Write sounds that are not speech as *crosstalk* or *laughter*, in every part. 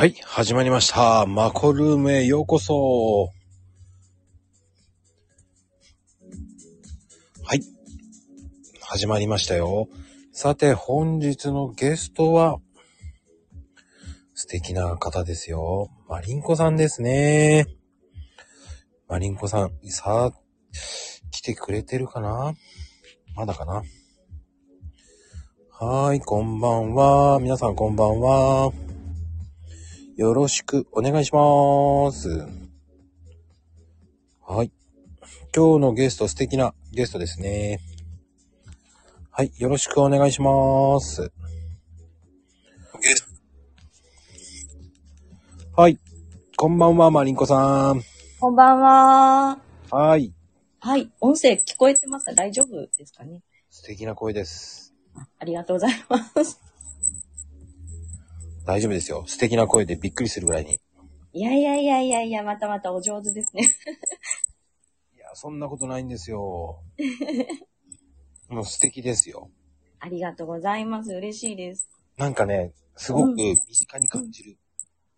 はい、始まりました。マコルームへようこそ。はい。始まりましたよ。さて、本日のゲストは、素敵な方ですよ。マリンコさんですね。マリンコさん、さあ、来てくれてるかな？まだかな？はーい、こんばんは。皆さんこんばんは。よろしくお願いします。はい。今日のゲスト、素敵なゲストですね。はい。よろしくお願いします。はい。こんばんは、マリンコさん。こんばんは。はい。はい。音声聞こえてますか？大丈夫ですかね？素敵な声です。あありがとうございます。大丈夫ですよ。素敵な声でびっくりするぐらいに。いやいやいやいやいや、またまたお上手ですね。いや、そんなことないんですよ。*laughs* もう素敵ですよ。ありがとうございます。嬉しいです。なんかね、すごくうん身近に感じる。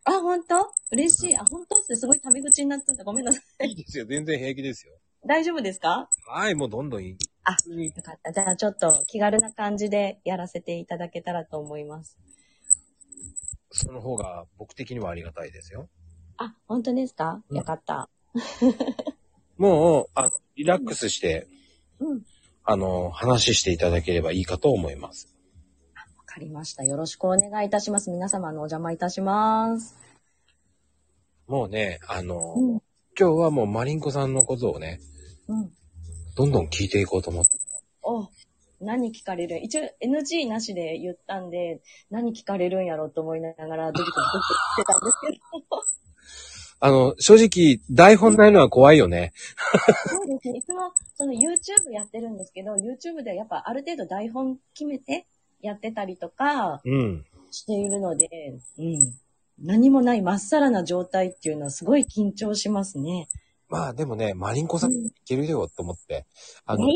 あ、本当？嬉しい。あ、本当ってすごいタメ口になっちゃった。ごめんなさい。いいですよ。全然平気ですよ。大丈夫ですか？はい、もうどんどんいい。あよかった。じゃあちょっと気軽な感じでやらせていただけたらと思います。その方が僕的にはありがたいですよ。あ、本当ですか？うんよかった。もう、あリラックスして、うん。わあの、話していただければいいかと思います。かりました。よろしくお願いいたします。皆様のお邪魔いたします。もうね、あの、うん。今日はもうマリンコさんのことをね、うん。どんどん聞いていこうと思って。お、何聞かれる？一応 NG なしで言ったんで、何聞かれるんやろうと思いながらドキドキドキドキしてたんですけど。あの、正直、台本ないのは怖いよね。そうですね。いつもその YouTube やってるんですけど、YouTube ではやっぱある程度台本決めてやってたりとかうん。しているので、うん。何もないまっさらな状態っていうのはすごい緊張しますね。まあでもね、マリンコさんうんいけるよと思って。あの、ね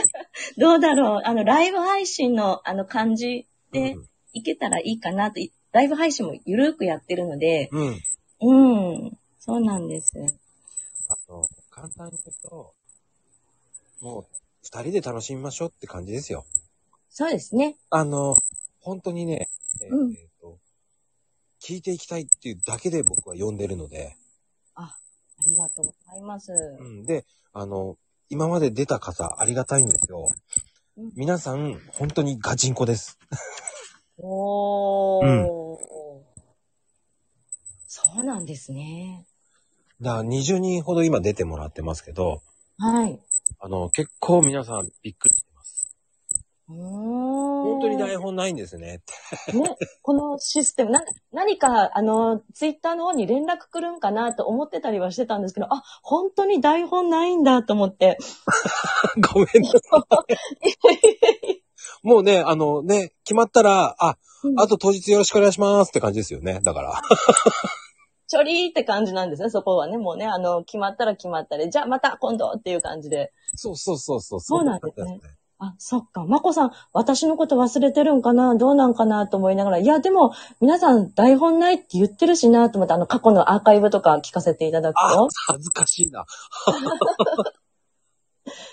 *laughs* どうだろうあの、ライブ配信のあの感じでいけたらいいかなと。ライブ配信もゆるーくやってるので、うん。うん。うん。そうなんです。あの、簡単に言うと、もう、二人で楽しみましょうって感じですよ。そうですね。あの、本当にね、えーうんえーと、聞いていきたいっていうだけで僕は呼んでるので、あ、がとうございます。うん、で、あの、今まで出た方ありがたいんですようん。皆さん、本当にガチンコです。おー。そうなんですね。だから20人ほど今出てもらってますけど、はい。あの、結構皆さんびっくり。本当に台本ないんですね。ね、このシステム、な何か、あの、ツイッターの方に連絡来るんかなと思ってたりはしてたんですけど、あ、本当に台本ないんだと思って。*laughs* ごめんなさい。もうね、あのね、決まったら、あ、あと当日よろしくお願いしますって感じですよね。だから。ちょりーって感じなんですね、そこはね。もうね、あの、決まったら決まったで、じゃあまた今度っていう感じで。そうそうそうそう。そうなんですねあ、そっか。まこさん、私のこと忘れてるんかな？どうなんかなと思いながら、いや、でも、皆さん台本ないって言ってるしなと思って、あの、過去のアーカイブとか聞かせていただくあと。、恥ずかしいな。*laughs*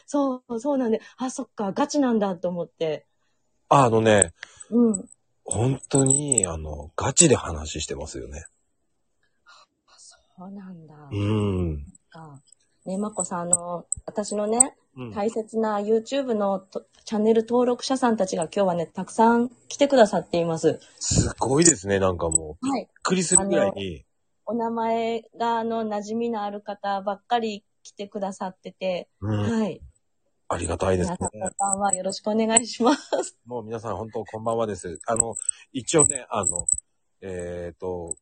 そう、そうなんで、あ、そっか、ガチなんだと思って。あのね、うん。本当に、あの、ガチで話してますよね。そうなんだ。うん。かね、まこさん、あの、私のね、うん大切な YouTube のとチャンネル登録者さんたちが今日はね、たくさん来てくださっています。すごいですね、なんかもう。はい。びっくりするぐらいに。お名前が、あの、馴染みのある方ばっかり来てくださってて、うん。はい。ありがたいですね皆さん、。こんばんは。よろしくお願いします。もう皆さん本当こんばんはです。あの、一応ね、あの、えっ、と、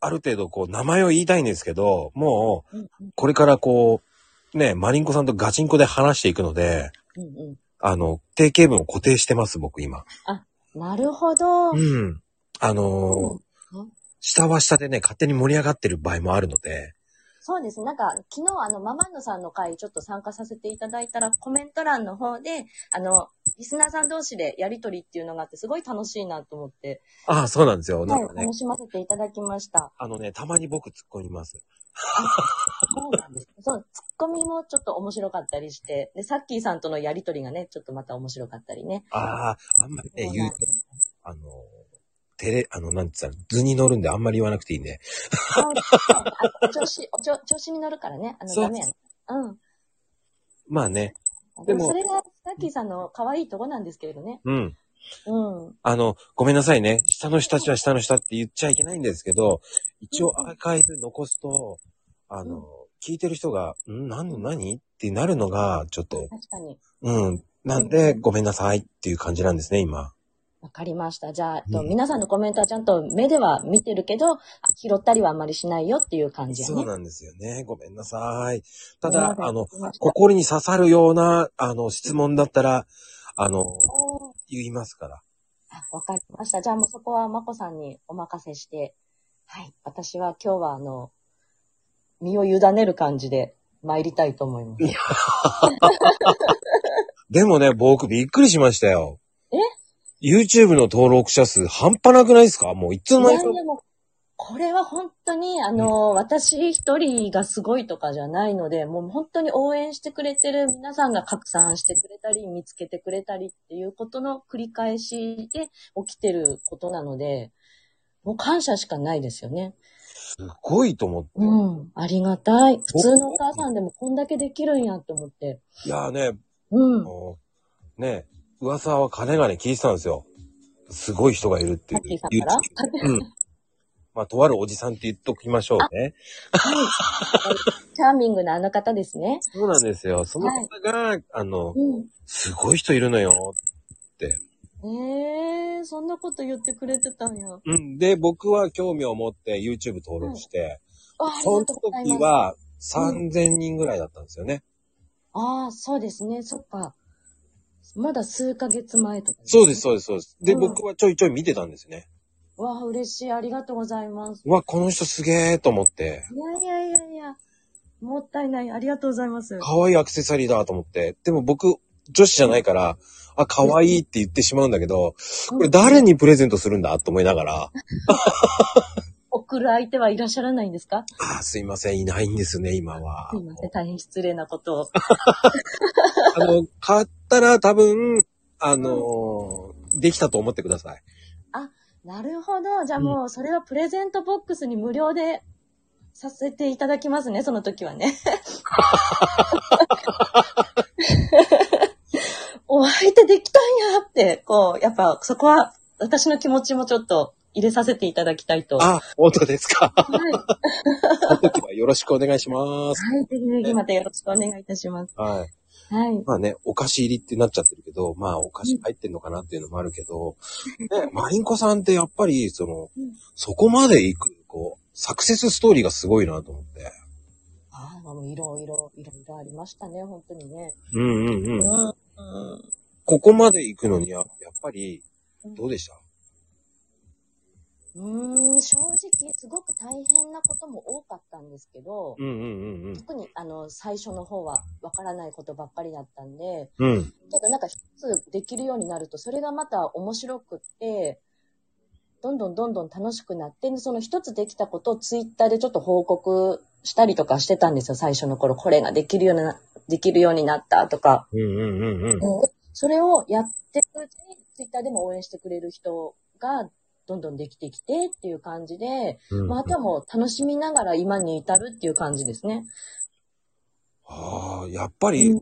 ある程度こう名前を言いたいんですけど、もう、これからこう、ね、マリンコさんとガチンコで話していくので、うんうあの、定型文を固定してます、僕今。ん。なるほど。うん。あのーうん下は下でね、勝手に盛り上がってる場合もあるので、そうです。なんか、昨日、あの、ママンヌさんの回、ちょっと参加させていただいたら、コメント欄の方で、あの、リスナーさん同士でやりとりっていうのがあって、すごい楽しいなと思って、ああ、そうなんですよ。なはい、んかね、楽しませていただきました。あのね、たまに僕突っ込みます。そうなんです。そう、ツッコミもちょっと面白かったりして、で、さっきーさんとのやりとりがね、ちょっとまた面白かったりね。ああ、あんまりね、言うと、あの、テレ、あの、なんつったら、図に乗るんであんまり言わなくていいね。ああ調子、お調調子に乗るからね。あの、そうダメやね。うん。まあね、でもでも、それが、さっきーさんの可愛いとこなんですけれどね。うん。うん。あの、ごめんなさいね。下の人たちは下の下って言っちゃいけないんですけど、一応アーカイブ残すと、あの、うん聞いてる人が、ん？何？何？ってなるのが、ちょっと、確かに。うん。なんで、ごめんなさいっていう感じなんですね、今。わかりました。じゃあ、とうん皆さんのコメントはちゃんと目では見てるけど、あ拾ったりはあんまりしないよっていう感じやね。そうなんですよね。ごめんなさい。ただ、あの、心に刺さるような、あの、質問だったら、あの、言いますから。あわかりました。じゃあもうそこはまこさんにお任せして、はい。私は今日はあの、身を委ねる感じで参りたいと思います。*laughs* でもね、僕びっくりしましたよ。え ?YouTube の登録者数半端なくないですか？もういつの間にかこれは本当に、あの、私一人がすごいとかじゃないので、もう本当に応援してくれてる皆さんが拡散してくれたり、見つけてくれたりっていうことの繰り返しで起きてることなので、もう感謝しかないですよね。すごいと思って。うん。ありがたい。普通のお母さんでもこんだけできるんやって思って。いやーね、うん。ね、噂は金がね聞いてたんですよ。すごい人がいるっていう。さんからうん。まあ、とあるおじさんって言っときましょうね。チャーミングなあの方ですね。そうなんですよ。その方が、あの、うん。すごい人いるのよって。ええー、そんなこと言ってくれてたんや。うん。で、僕は興味を持って YouTube 登録して、あ、ありその。時は3000人ぐらいだったんですよね。ああ、そうですね。そっか。まだ数ヶ月前とか、そうです、そうです、そうです。で、うん僕はちょいちょい見てたんですよね。わあ、嬉しい。ありがとうございます。うわ、この人すげーと思って、いやいやいやいや。もったいない。ありがとうございます。可愛いアクセサリーだと思って。でも僕、女子じゃないから、あ、可愛いって言ってしまうんだけど、これ誰にプレゼントするんだと思いながら、送る相手はいらっしゃらないんですか？あー、すいません、いないんですね、今はす。いません。大変失礼なことを。*laughs* あの、買ったら多分、あのーできたと思ってください。なるほど。じゃあもう、それはプレゼントボックスに無料でさせていただきますね、その時はね。*laughs* お相手できたんやって、こう、やっぱそこは私の気持ちもちょっと入れさせていただきたいと。はあ、本当ですか。い。その時はよろしくお願いします。はい。ぜひぜひまたよろしくお願いいたします。はい。はい。まあね、お菓子入りってなっちゃってるけど、まあお菓子入ってんのかなっていうのもあるけど、ね、マリンコさんってやっぱり、その、うんそこまで行く、こう、サクセスストーリーがすごいなと思って。ああ、もういろいろ、いろいろありましたね、本当にね。うんうんうん。うん。うんここまで行くのにや、やっぱり、どうでした？うーん、正直、すごく大変なことも多かったんですけど、うんうんうん特にあの、最初の方はわからないことばっかりだったんで、うん。うん。ただなんか一つできるようになると、それがまた面白くって、どんどんどんどん楽しくなって、でその一つできたことをツイッターでちょっと報告したりとかしてたんですよ、最初の頃。これができるような、できるようになったとか。うんうんうんうん。でそれをやっていくうちに、ツイッターでも応援してくれる人がどんどんできてきてっていう感じで、うんまあ、あとはもう楽しみながら今に至るっていう感じですね。ああ、やっぱり、うん。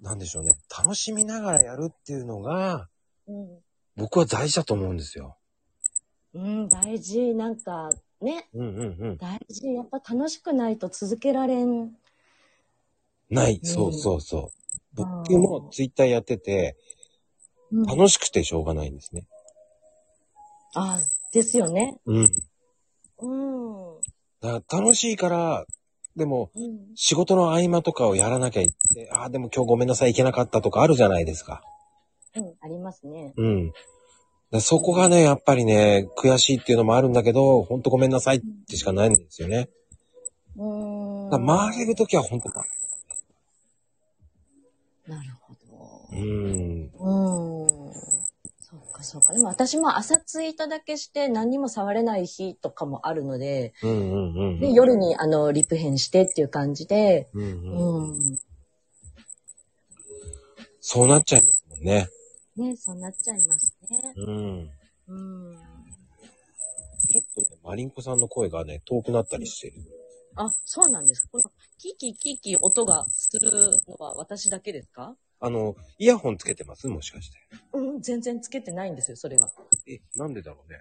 なんでしょうね。楽しみながらやるっていうのが、うん。僕は大事だと思うんですよ。うん、大事。なんか、ね、うんうんうん。大事。やっぱ楽しくないと続けられん。ない。うんそうそうそう。僕うんもツイッターやってて、うん、楽しくてしょうがないんですね。あですよね。うん。うん。だから楽しいから、でも、うん。仕事の合間とかをやらなきゃいって、ああ、でも今日ごめんなさい、行けなかったとかあるじゃないですか。うん、ありますね。うん。だからそこがね、やっぱりね、悔しいっていうのもあるんだけど、ほんとごめんなさいってしかないんですよね。うーん。だ回れるときはほんと、なるほど。うん。うん。そっか。でも私も朝ツイートだけして何にも触れない日とかもあるので、うんうんうん。で、夜にあの、リプ編してっていう感じで、うんううん。ん。そうなっちゃいますもんね。ね、そうなっちゃいますね。うん。うん。ちょっとね、マリンコさんの声がね、遠くなったりしてる。あ、そうなんです。この、キーキーキーキー音がするのは私だけですか？あの、イヤホンつけてます？もしかして。うん、全然つけてないんですよ、それが。え、なんでだろうね？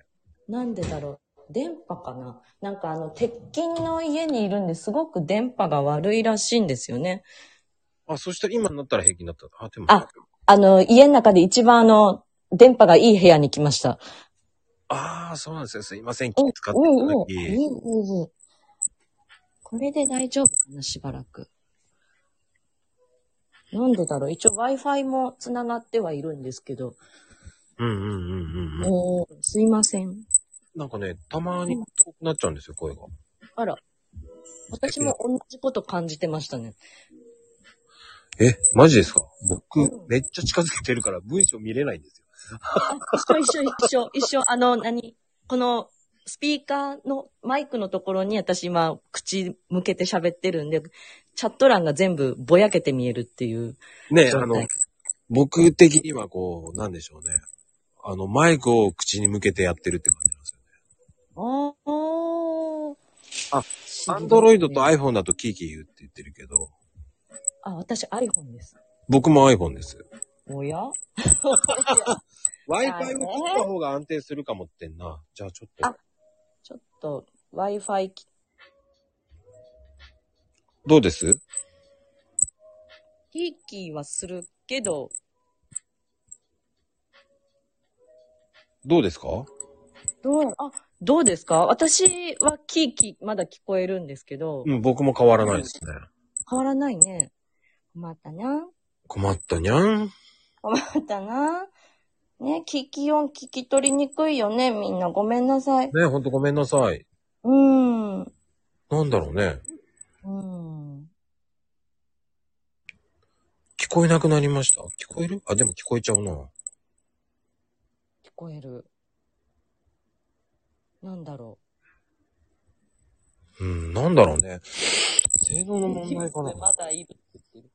なんでだろう？電波かな？なんかあの、鉄筋の家にいるんですごく電波が悪いらしいんですよね。あ、そしたら今になったら平気になった。あ、でも。ああの、家の中で一番あの、電波がいい部屋に来ました。ああ、そうなんですよ。すいません。気うん、使ってい。ただき。いい、いい、いい。これで大丈夫かな、しばらく。なんでだろう？一応 Wi-Fi も繋がってはいるんですけど。うんうんうんうんうん。おーすいません。なんかね、たまに遠くなっちゃうんですよ、声が。あら。私も同じこと感じてましたね。え、マジですか？僕うん、めっちゃ近づけてるから文章見れないんですよ。あ、一緒一緒一緒一緒。あの、何？この、スピーカーのマイクのところに私今口向けて喋ってるんで、チャット欄が全部ぼやけて見えるっていう。ね、あの、僕的にはこう、なんでしょうね。あの、マイクを口に向けてやってるって感じなんですよね。ああ。あアンドロイドと iPhone だとキーキー言うって言ってるけど、あ、私 iPhone です。僕も iPhone です。おや？*laughs* Wi-Fi を切った方が安定するかもってんな。じゃあちょっとあ。ちょっと Wi-Fi きどうです？キーキーはするけど、どうですか？どう、あ、どうですか？私はキーキーまだ聞こえるんですけど、うん、僕も変わらないですね。変わらないね。困ったな。困ったにゃん？困ったな。ね、聞き音聞き取りにくいよね、みんな。ごめんなさい。ね、ほんとごめんなさい。うーん。うなんだろうね。ーん。聞こえなくなりました？聞こえる？あ、でも聞こえちゃうな。聞こえる。なんだろうん、なんだろうね。性能のう。問題かな。まだいるって言ってる。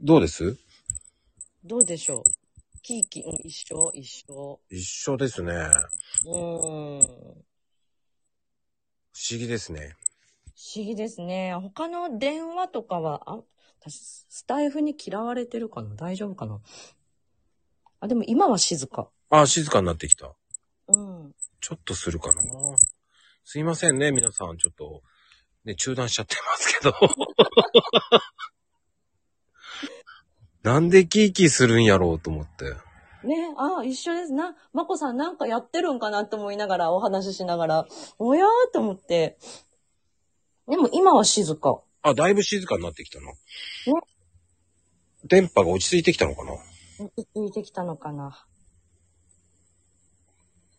どうです？どうでしょう？キーキー、うん一緒、一緒。一緒ですね。うーん。不思議ですね。不思議ですね。他の電話とかは、あ、私、スタイフに嫌われてるかな？大丈夫かな？あ、でも今は静か。あ、静かになってきた。うん。ちょっとするかな。すいませんね、皆さん。ちょっと、ね、中断しちゃってますけど。*laughs* なんでキーキーするんやろうと思って。ねあ、一緒です。な、まこさんなんかやってるんかなと思いながら、お話ししながら、おやーと思って。でも今は静か。あ、だいぶ静かになってきたな。電波が落ち着いてきたのかな？落ち着いてきたのかな。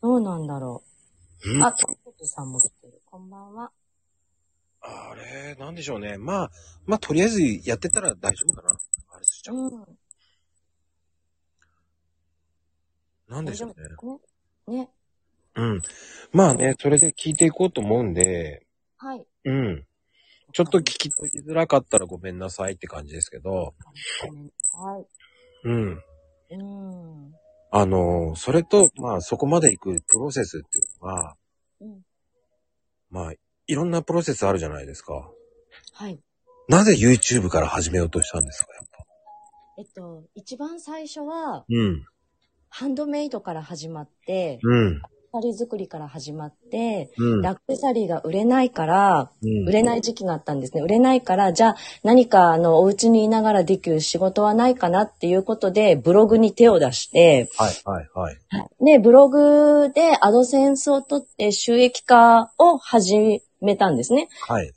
どうなんだろんう。あ、トップさんも来てる。こんばんは。あれ、なんでしょうね。まあ、まあ、とりあえずやってたら大丈夫かな。あれしちゃう。うん。なんでしょうね。ね。ね。うん。まあね、それで聞いていこうと思うんで、はい。うん。ちょっと聞き取りづらかったらごめんなさいって感じですけど、はい。うん。うん。あの、それと、まあ、そこまで行くプロセスっていうのは、うん。まあ、いろんなプロセスあるじゃないですか。はい。なぜ YouTube から始めようとしたんですか、やっぱ。えっと、一番最初は、うん。ハンドメイドから始まって、うん。サリー作りから始まって、うんで。アクセサリーが売れないから、うん売れない時期があったんですね。売れないから、じゃあ何かあの、お家にいながらできる仕事はないかなっていうことで、ブログに手を出して、はい、はい、はい。で、ブログでアドセンスを取って収益化を始めたんですね。はい。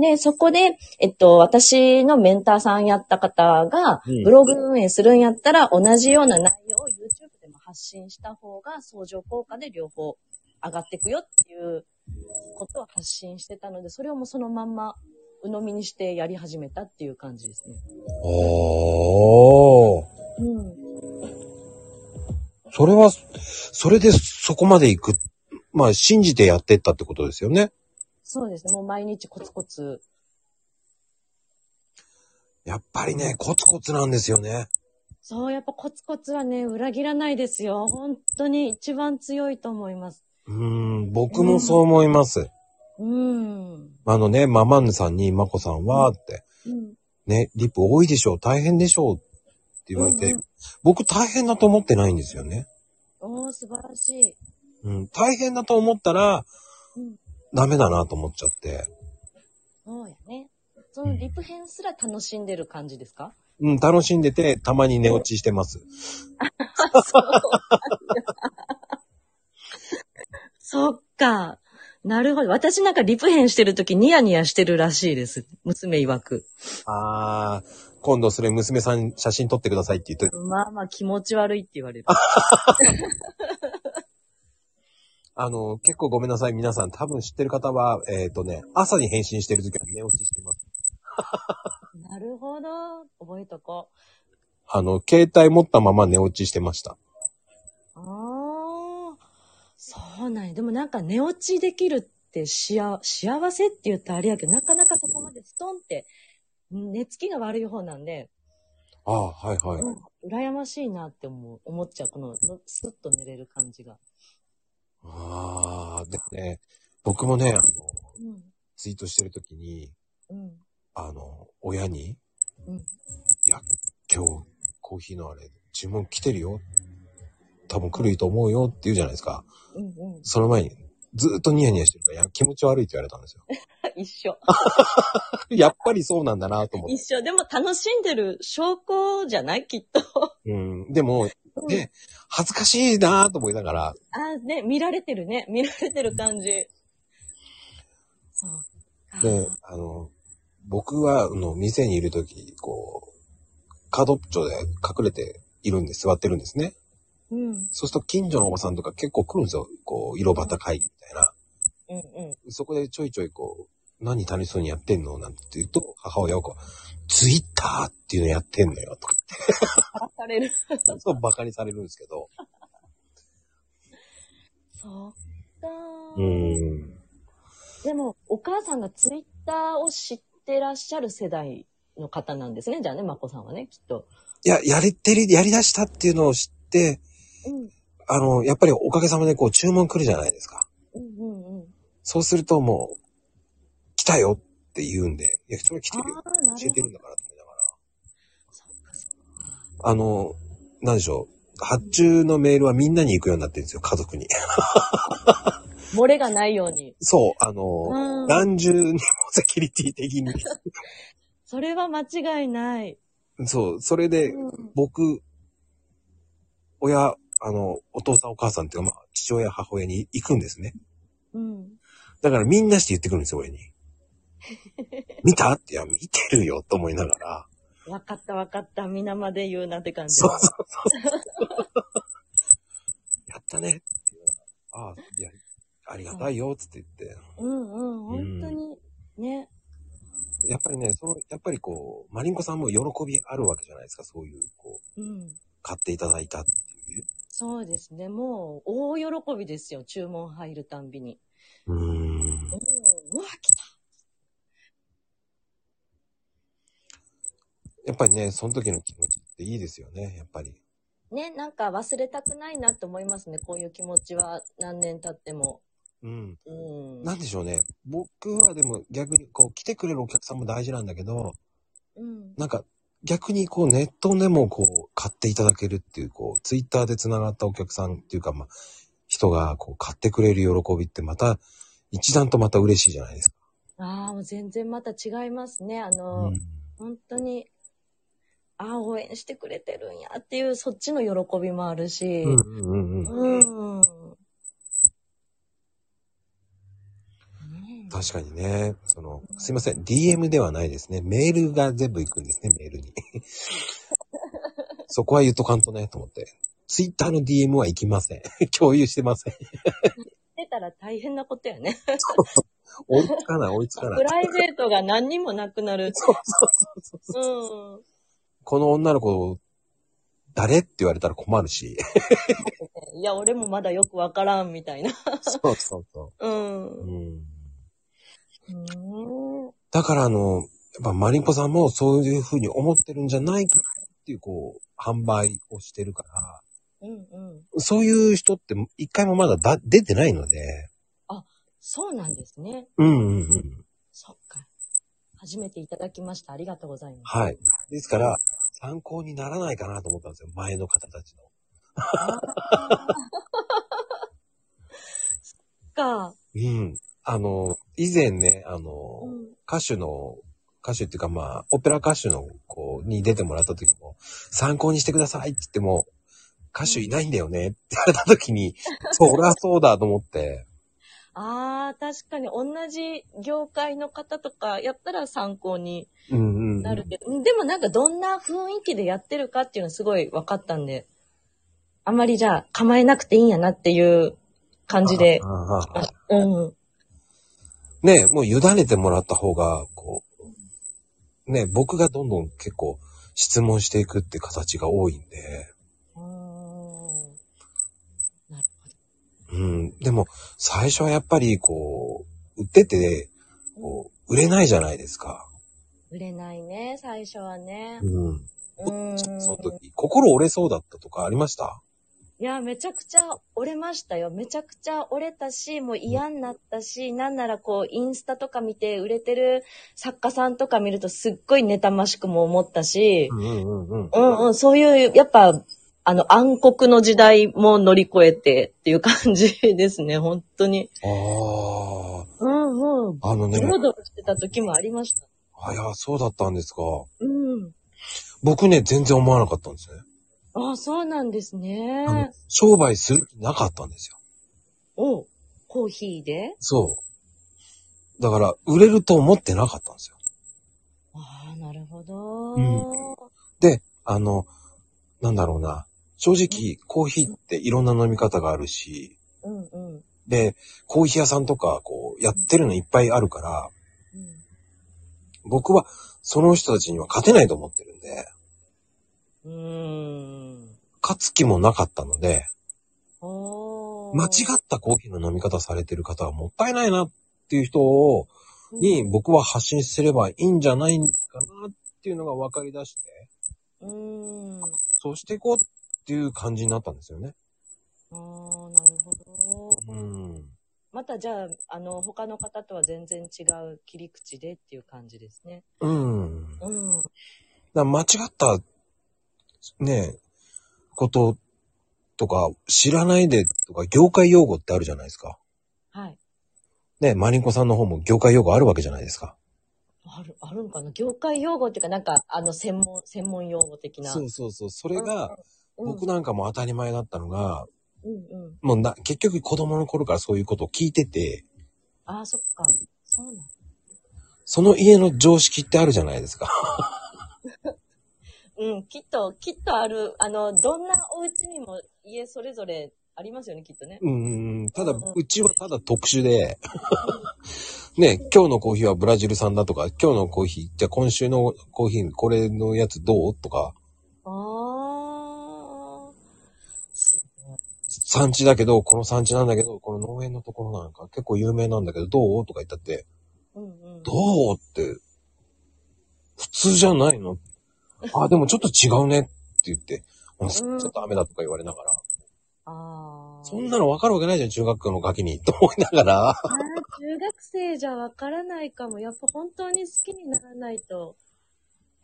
で、そこで、えっと、私のメンターさんやった方がうん、ブログ運営するんやったら、同じような内容を YouTube 発信した方が、相乗効果で両方上がっていくよっていうことを発信してたので、それをもうそのまんま鵜呑みにしてやり始めたっていう感じですね。おー。うん。それは、それでそこまで行く。まあ、信じてやってったってことですよね。そうですね。もう毎日コツコツ。やっぱりね、コツコツなんですよね。そう、やっぱコツコツはね、裏切らないですよ。本当に一番強いと思います。うーん、僕もそう思います。うん。あのね、ママンヌさんに、マコさんは、って、うん。ね、リップ多いでしょう、大変でしょう、って言われて、うんうん僕大変だと思ってないんですよね。おー、素晴らしい。うん、大変だと思ったら、うん。ダメだなと思っちゃって。そうやね。そのリプ編すら楽しんでる感じですか？うん、楽しんでて、たまに寝落ちしてます。*laughs* そっか。なるほど。私なんかリプ編してるときニヤニヤしてるらしいです。娘曰く。あー、今度それ娘さん写真撮ってくださいって言って、まあまあ気持ち悪いって言われる。*laughs* あの、結構ごめんなさい、皆さん多分知ってる方は、えっ、とね、朝に返信してる時は寝落ちしてます。なるほど。覚えとこう。あの、携帯持ったまま寝落ちしてました。ああ、そうなんや。でもなんか寝落ちできるってしあ幸せって言ったらあれやけど、なかなかそこまでストンって、ん寝つきが悪い方なんで、ああ、はいはい。うん、羨ましいなって思う、思っちゃう。この、のスッと寝れる感じが。ああ、でもね、僕もね、あの、うん。ツイートしてる時に、うん。あの、親に、うん。いや、今日、コーヒーのあれ、注文来てるよ。多分来ると思うよって言うじゃないですか。うんうん。その前に、ずーっとニヤニヤしてるから、いや、気持ち悪いって言われたんですよ。*laughs* 一緒。*laughs* やっぱりそうなんだなと思って。一緒。でも楽しんでる証拠じゃない？きっと。うん。でも、うんね、恥ずかしいなと思いながら、ああ、ね、見られてるね。見られてる感じ。そうか。で、あの、僕は、あの、店にいるとき、こう、角っちょで隠れているんで座ってるんですね。うん。そうすると近所のおばさんとか結構来るんですよ。こう、色端会議みたいな。うんうん。そこでちょいちょいこう、何楽しそうにやってんの？なんて言うと、母親はこう、ツイッターっていうのやってんのよ、とか。話される。*laughs* そう馬鹿にされるんですけど。そっかうーん。でも、お母さんがツイッターを知ってらっしゃる世代の方なんですね。じゃあね、まこさんはね、きっと。いや、やりてり、やり出したっていうのを知って、うん。あの、やっぱりおかげさまでこう注文来るじゃないですか。うんうんうん。そうするともう、来たよって言うんで、いや、それ来てるよ。教えてるんだからと思いながら。あの、なんでしょう。発注のメールはみんなに行くようになってるんですよ、家族に。漏れがないように。そう、あの、うん何重にもセキュリティ的に。*laughs* それは間違いない。そう、それで、うん。僕、親、あの、お父さんお母さんっていうか、まあ、父親母親に行くんですね。うん。だからみんなして言ってくるんですよ、俺に。*laughs* 見たって、いや、見てるよ、と思いながら。わかったわかった。皆まで言うなって感じ。そうそうそう。*laughs* やったねああ、いや、ありがたいよ、つって言って。うんうん。本当に。ね。やっぱりね、その、やっぱりこう、マリンコさんも喜びあるわけじゃないですか、そういう、こう、うん。買っていただいたっていう。そうですね。もう、大喜びですよ。注文入るたんびに。うーんう。ん。うわ、来た。やっぱりね、その時の気持ちっていいですよね、やっぱり。ね、なんか忘れたくないなって思いますね。こういう気持ちは何年経っても。うん。うん。なんでしょうね。僕はでも逆にこう来てくれるお客さんも大事なんだけど、うん。なんか逆にこうネットでもこう買っていただけるっていう、こうツイッターで繋がったお客さんっていうかまあ人がこう買ってくれる喜びってまた一段とまた嬉しいじゃないですか。ああ、もう全然また違いますね。あの、うん本当に、ああ、応援してくれてるんやっていう、そっちの喜びもあるし。うんうんうんうん。うん。ねえ確かにね。その、すいません。DM ではないですね。メールが全部行くんですね、メールに。*laughs* そこは言っとかんとね、と思って。ツイッターの DM は行きません。*laughs* 共有してません。出たら大変なことやね。追いつかない、追いつかない。プライベートが何にもなくなる。そうそうそうそう。うん。この女の子、誰って言われたら困るし。いや、俺もまだよくわからんみたいな。そうそうそうう。ん。うん。うん。だからあの、やっぱマリンコさんもそういう風に思ってるんじゃないかなっていう、こう、販売をしてるから、うんうん。そういう人って一回もまだだ出てないので、そうなんですね。うんうんうん。そっか。初めていただきました。ありがとうございます。はい。ですから、参考にならないかなと思ったんですよ。前の方たちの。*laughs* そっか。うん。あの、以前ね、あの、うん。歌手の、歌手っていうかまあ、オペラ歌手の子に出てもらった時も、参考にしてくださいって言っても、歌手いないんだよねって言われた時に、*laughs* そりゃそうだと思って、ああ、確かに同じ業界の方とかやったら参考にうんうんうん。なるけど、でもなんかどんな雰囲気でやってるかっていうのはすごい分かったんで、あんまりじゃあ構えなくていいんやなっていう感じでうん。ねもう委ねてもらった方が、こう、ね僕がどんどん結構質問していくって形が多いんで、うーんなるうん。でも、最初はやっぱりこう、売ってて。こう、売れないじゃないですか。売れないね、最初はね。うん。その時、心折れそうだったとかありました？いや、めちゃくちゃ折れましたよ。めちゃくちゃ折れたし、もう嫌になったし、なんならこう、インスタとか見て売れてる作家さんとか見るとすっごい妬ましくも思ったし、うんうんうん。うんうん、そういう、やっぱ、あの、暗黒の時代も乗り越えてっていう感じですね、本当に。あうんうん。あ、あのねド、ロドロしてた時もありました。あ、いや、そうだったんですか。うん。僕ね、全然思わなかったんですね。あそうなんですあのね。商売する気なかったんですよ。おコーヒーで？そう。だから、売れると思ってなかったんですよ。ああ、なるほど。うんで、あの、なんだろうな。正直、コーヒーっていろんな飲み方があるし、うんうん。で、コーヒー屋さんとか、こう、やってるのいっぱいあるから、うん僕はその人たちには勝てないと思ってるんで、うーん。勝つ気もなかったので、間違ったコーヒーの飲み方されてる方はもったいないなっていう人を、に僕は発信すればいいんじゃないかなっていうのが分かり出して、うーん。あそうしていこうっていう感じになったんですよね。あ、なるほど。うん。またじゃあ、あの、他の方とは全然違う切り口でっていう感じですね。うん。だかうん。ら間違った、ね、こととか、知らないでとか、業界用語ってあるじゃないですか。はい。ね、マリンコさんの方も業界用語あるわけじゃないですか。ある、あるんかな？業界用語っていうか、なんか、あの、専門、専門用語的な。そうそうそう。それが、うん、僕なんかも当たり前だったのが、うんうん。もうな、結局子供の頃からそういうことを聞いてて、ああ、そっか。そうなんその家の常識ってあるじゃないですか。うん、きっと、きっとある、あの、どんなお家にも家それぞれありますよね、きっとね。うんうん。ただうちはただ特殊で、*laughs* ね、今日のコーヒーはブラジル産だとか、今日のコーヒー、じゃあ今週のコーヒー、これのやつどうとか、あ。産地だけど、この産地なんだけど、この農園のところなんか結構有名なんだけど、どうとか言ったって、うんうん。どうって、普通じゃないの *laughs* あ、でもちょっと違うねって言って、あちょっとダメだとか言われながら、ああ。そんなの分かるわけないじゃん、中学校のガキに、と思いながら。あー中学生じゃわからないかも。やっぱ本当に好きにならないと。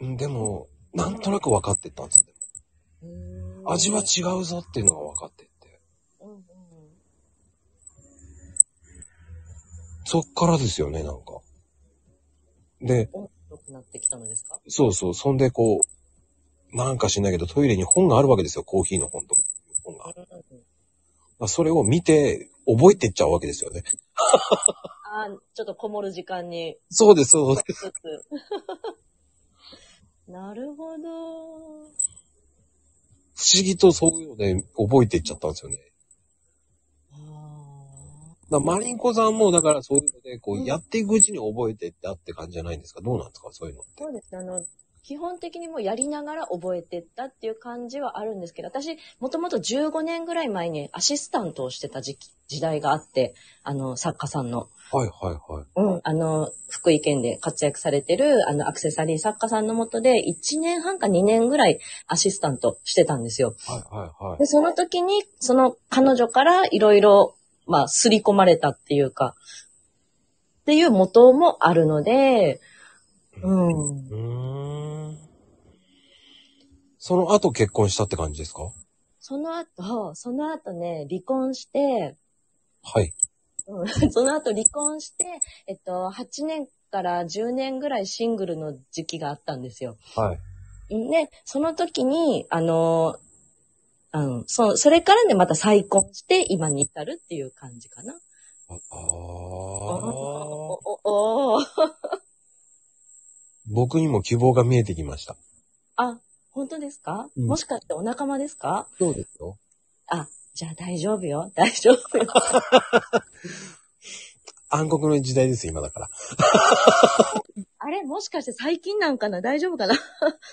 うんでも、なんとなく分かってったんですよ。味は違うぞっていうのが分かってって。うんうん。そっからですよね、なんか。で、なってきたのですか？そうそう、そんでこう、なんか知んないけど、トイレに本があるわけですよ、コーヒーの本とか。本が。だかうんらそれを見て、覚えてっちゃうわけですよね。*laughs* あーちょっとこもる時間にそうです、そうです。*laughs* なるほど。不思議とそういうので覚えていっちゃったんですよね。あだマリンコさんも、だからそういうので、こう、うんやっていくうちに覚えてったって感じじゃないんですか？どうなんですか？そういうのって。そうですね。あの、基本的にもうやりながら覚えてったっていう感じはあるんですけど、私、もともと15年ぐらい前にアシスタントをしてた時期、時代があって、あの、作家さんの。はいはいはい。うん、あの、福井県で活躍されてる、あの、アクセサリー作家さんのもとで、1年半か2年ぐらいアシスタントしてたんですよ。はいはいはい。で、その時に、その彼女からいろいろ、まあ、すり込まれたっていうか、っていう元もあるので、うん。うーん。その後結婚したって感じですか？その後、その後ね、離婚して、はい。うん *laughs* その後離婚して、えっと、8年から10年ぐらいシングルの時期があったんですよ。はい。で、その時に、あの、あの、そ、それからね、また再婚して、今に至るっていう感じかな。ああおー。おお僕にも希望が見えてきました。あ、本当ですか、うんもしかしてお仲間ですか？そうですよ。あ、じゃあ大丈夫よ。大丈夫よ。*laughs* 暗黒の時代です、今だから。*laughs* あれ？もしかして最近なんかな？大丈夫かな？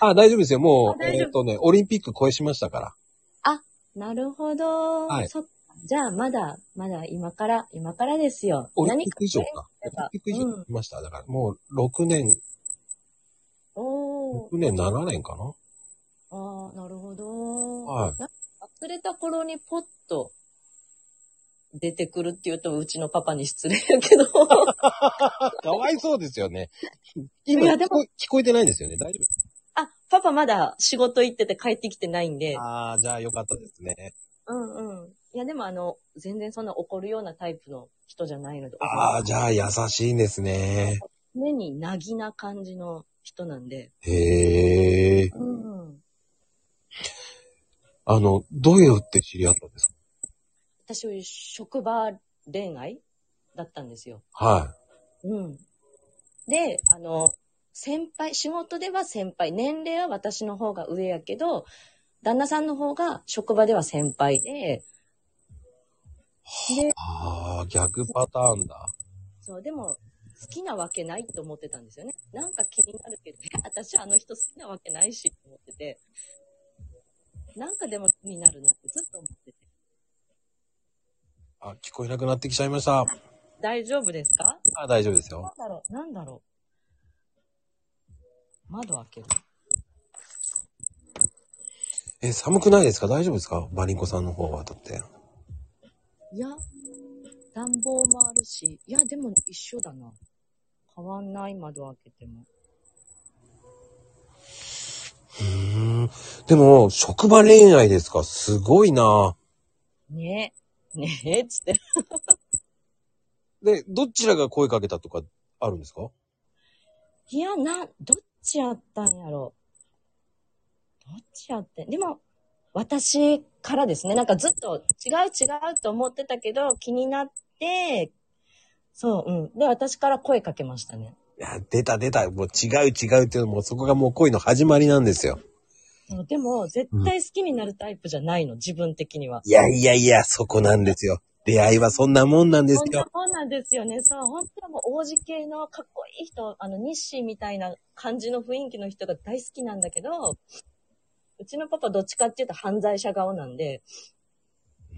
あ、大丈夫ですよ。もう、えっ、とね、オリンピック超えしましたから。なるほど。はいそっかじゃあ、まだ、まだ今から、今からですよ。オリンピック以上何か。オかリンピック以上来ました？だから、もう6年、おー。6年、7年かな？ああ、なるほど。はい忘れた頃にポッと出てくるって言うと、うちのパパに失礼やけど。*laughs* かわいそうですよね。今聞こえ、聞こえてないですよね。大丈夫ですあ、パパまだ仕事行ってて帰ってきてないんで。ああ、じゃあよかったですね。うんうん。いや、でもあの、全然そんな怒るようなタイプの人じゃないので。ああ、じゃあ優しいんですね。常になぎな感じの人なんで。へえ。あの、どうやって知り合ったんですか？私、職場恋愛だったんですよ。はうん。で、あの、先輩、仕事では先輩、年齢は私の方が上やけど、旦那さんの方が職場では先輩で、でい。、ああ、逆パターンだ。そう、でも、好きなわけないと思ってたんですよね。なんか気になるけど、え *laughs* 私あの人好きなわけないし、と思ってて。なんかでも気になるなってずっと思ってて。あ、聞こえなくなってきちゃいました。大丈夫ですか？あ大丈夫ですなんよ。だろうなんだろう窓開ける。え、寒くないですか？大丈夫ですか？バリンコさんの方は、だって。いや、暖房もあるし、いや、でも一緒だな。変わんない窓開けても。うーん。でも、職場恋愛ですか？すごいなねえ。ねえ、つって。で、どちらが声かけたとかあるんですか？いや、な、どっちやったんやろ？どっちやってん？でも、私からですね、なんかずっと違う違うと思ってたけど、気になって、そう、うん。で、私から声かけましたね。いや、出た出た。もう違う違うっていうのも、そこがもう恋の始まりなんですよ。でも、絶対好きになるタイプじゃないの、自分的には。いやいやいや、そこなんですよ。出会いはそんなもんなんですそんなよ。もんなんですよね。そう、本当はもう王子系のかっこいい人、あの、日誌みたいな感じの雰囲気の人が大好きなんだけど、うちのパパどっちかっていうと犯罪者顔なんで、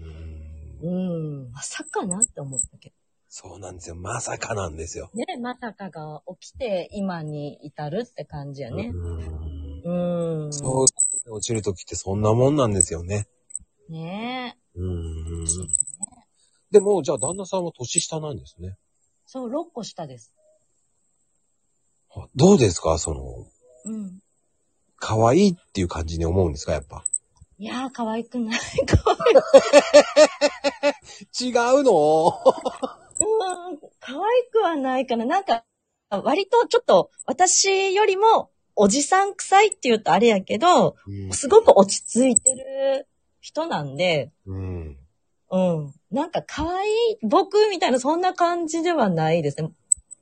うーんうーん、まさかなって思ったけそうなんですよ。まさかなんですよ。ど。ね、まさかが起きて今に至るって感じやね。うーんうーん。そう、落ちるときってそんなもんなんですよね。ねうーん。でも、じゃあ旦那さんは年下なんですね。そう、6個下です。あどうですか？その、うん。可愛いっていう感じに思うんですか？やっぱ。いやー、可愛くない。可 *laughs* 愛違うの？うーん、可愛くはないかな。なんか、割とちょっと私よりもおじさん臭いって言うとあれやけど、うんすごく落ち着いてる人なんで、うん。うん。なんか可愛い僕みたいなそんな感じではないですね。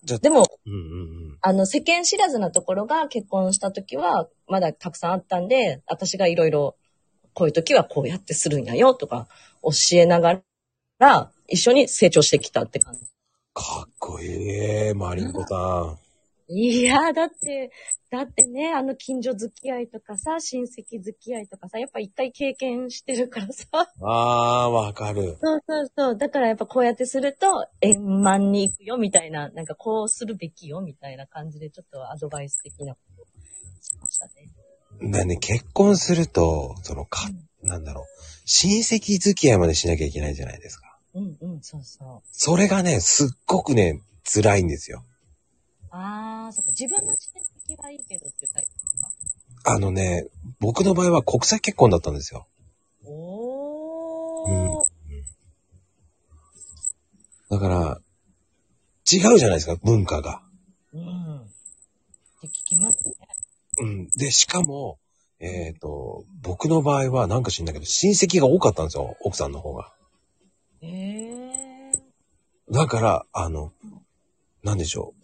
じゃあ、でも、うんうんあの世間知らずなところが結婚した時はまだたくさんあったんで、私がいろいろこういう時はこうやってするんやよとか教えながら、一緒に成長してきたって感じ。かっこいい、マリンコさいやだって、だってね、あの近所付き合いとかさ、親戚付き合いとかさ、やっぱ一回経験してるからさ。ん。あー、わかる。そうそうそう。だからやっぱこうやってすると、円満に行くよみたいな、なんかこうするべきよみたいな感じで、ちょっとアドバイス的なことをしましたね。だね、結婚すると、そのか、なんだろう、親戚付き合いまでしなきゃいけないじゃないですか。うんうん、そうそう。それがね、すっごくね、辛いんですよ。あー、そっか。自分の知的はいいけどっていうタイプですか？あのね、僕の場合は国際結婚だったんですよ。おー。うんだから、違うじゃないですか、文化が。うん。って聞きますね。うん。で、しかも、えっ、と、僕の場合はなんか知んないけど、親戚が多かったんですよ、奥さんの方が。えー。だから、あの、なんでしょう。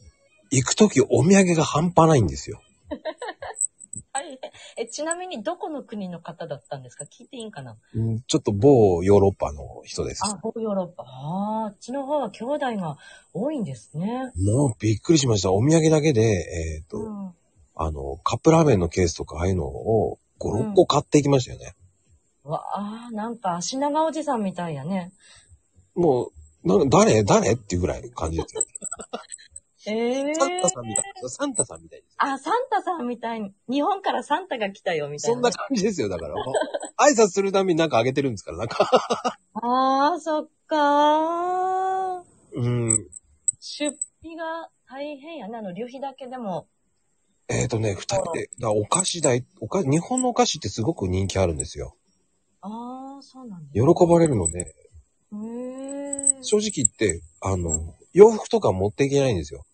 行くときお土産が半端ないんですよ。*laughs* はい。え、ちなみにどこの国の方だったんですか？聞いていいんかな？うんちょっと某ヨーロッパの人です。あ、北ヨーロッパ。ああ、あっちの方は兄弟が多いんですね。もうびっくりしました。お土産だけで、えっ、と、うん。あの、カップラーメンのケースとかああいうのを5、6個買っていきましたよね。わあ、なんか足長おじさんみたいやね。もう、な誰？誰？っていうぐらいの感じですよ。*laughs* ええサンタさんみたい。サンタさんみたいです。あ、サンタさんみたいに、日本からサンタが来たよ、みたいな。そんな感じですよ、だから。*laughs* 挨拶するためになんかあげてるんですから、なんか。ああ、そっかー。うん。出費が大変やね。あの、旅費だけでも。えっ、とね、二人で、お菓子代、お菓日本のお菓子ってすごく人気あるんですよ。ああ、そうなんだ。喜ばれるので、へえ。正直言って、あの、洋服とか持っていけないんですよ。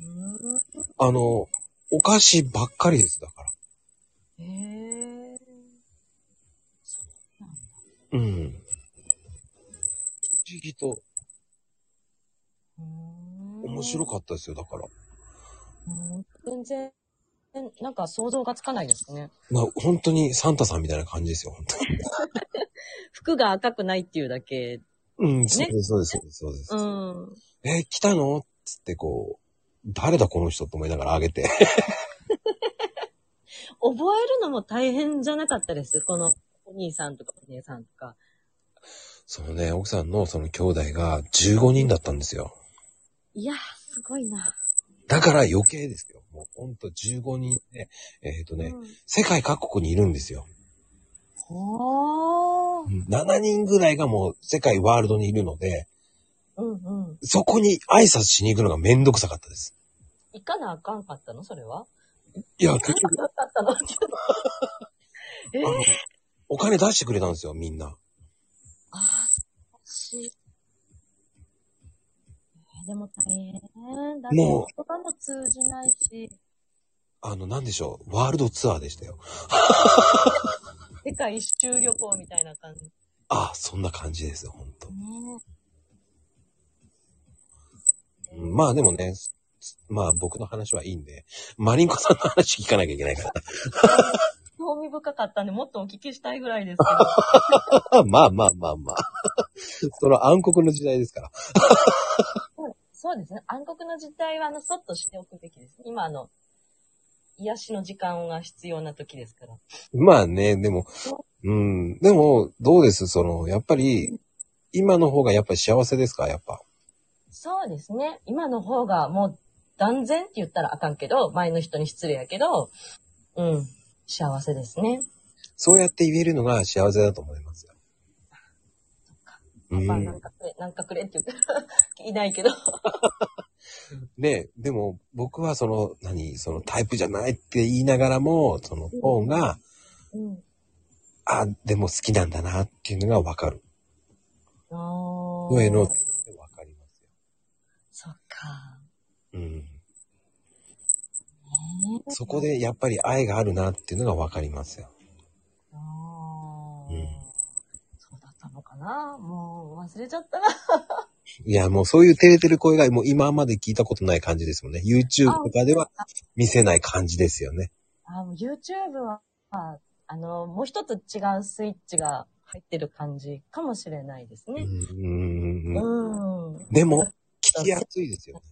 うんあの、お菓子ばっかりです、だから。へえ。そうなんだ。うん。不思議と面白かったですよ、だから。うん全然、なんか想像がつかないですね。まあ、本当にサンタさんみたいな感じですよ、本当に。服が赤くないっていうだけ。うん、そうです、そうです、そうです、そうです。うん。え、来たの？つってこう、誰だこの人と思いながらあげて。*laughs* 覚えるのも大変じゃなかったです？このお兄さんとかお姉さんとか。そのね、奥さんのその兄弟が15人だったんですよ。いやー、すごいな。だから余計ですよ。もうほんと15人で、えっ、とね、うん、世界各国にいるんですよ。ほー。7人ぐらいがもう世界ワールドにいるので、うんうん。そこに挨拶しに行くのがめんどくさかったです。行かなあかんかったの？それは？いや、結局、なかったの？えあの、お金出してくれたんですよ、みんな。ああ、し。えーでも大変。だってもう言葉も通じないし、あの、なんでしょう、ワールドツアーでしたよ。世界一周旅行みたいな感じ。ねああ、そんな感じですよ、ほんと。うんまあでもね、まあ僕の話はいいんで、マリンコさんの話聞かなきゃいけないから。興味深かったんで、もっとお聞きしたいぐらいです *laughs* まあまあまあまあ。その暗黒の時代ですから。けど。そうですね。暗黒の時代は、あの、そっとしておくべきです。今、あの、癒しの時間が必要な時ですから。まあね、でも、うん、でも、どうです？その、やっぱり、今の方がやっぱり幸せですか？やっぱ。そうですね。今の方がもう断然って言ったらあかんけど、前の人に失礼やけど、うん、幸せですね。そうやって言えるのが幸せだと思いますよ。うまあ、んなんかくれ、なんかくれって言ったら *laughs* いないけど。*laughs* ね、でも僕はその、何、そのタイプじゃないって言いながらも、その方が、うん。あ、でも好きなんだなっていうのがわかる。あ声の、わーかりますよ。そっか。うん。そこでやっぱり愛があるなっていうのがわかりますよ。あーうんそうだったのかなもう忘れちゃったな。*laughs* いや、もうそういう照れてる声がもう今まで聞いたことない感じですもんね。YouTube とかでは見せない感じですよね。あ YouTube は、あの、もう一つ違うスイッチが入ってる感じかもしれないですね。うんうん。でも、聞きやすいですよ。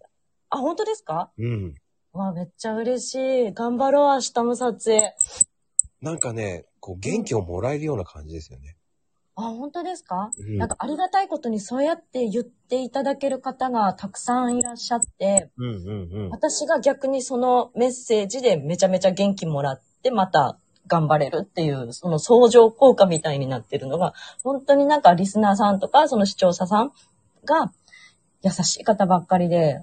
あ、本当ですか？うん。わあ、めっちゃ嬉しい。頑張ろう、明日も撮影。なんかね、こう元気をもらえるような感じですよね。あ、本当ですか、うんなんかありがたいことにそうやって言っていただける方がたくさんいらっしゃって、うんうんうん。私が逆にそのメッセージでめちゃめちゃ元気もらって、また頑張れるっていう、その相乗効果みたいになってるのが、本当になんかリスナーさんとか、その視聴者さんが優しい方ばっかりで、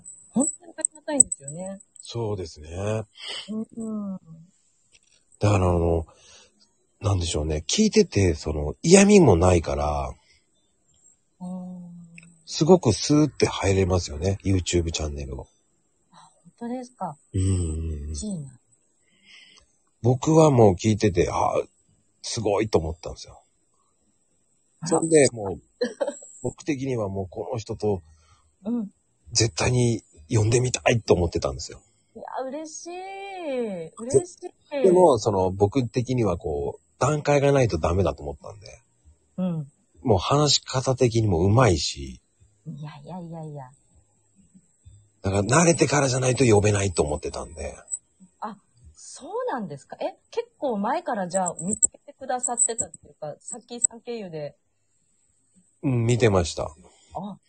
たいんですよね。そうですね。うん。だからあの、なんでしょうね。聞いてて、その、嫌味もないから、本すごくスーって入れますよね。YouTube チャンネルを。当ですか。うん。僕はもう聞いてて、ああ、すごいと思ったんですよ。そんで、もう、僕的にはもうこの人とうん。絶対に呼んでみたいと思ってたんですよ。いや、嬉しい。嬉しい。でも、その僕的にはこう、段階がないとダメだと思ったんで、うん。もう話し方的にも上手いし、いやいやいやいや。だから慣れてからじゃないと呼べないと思ってたんで、そうなんですか？え、結構前からじゃあ見つけてくださってたっていうか、さっきさん経由で。うん、見てました。あ、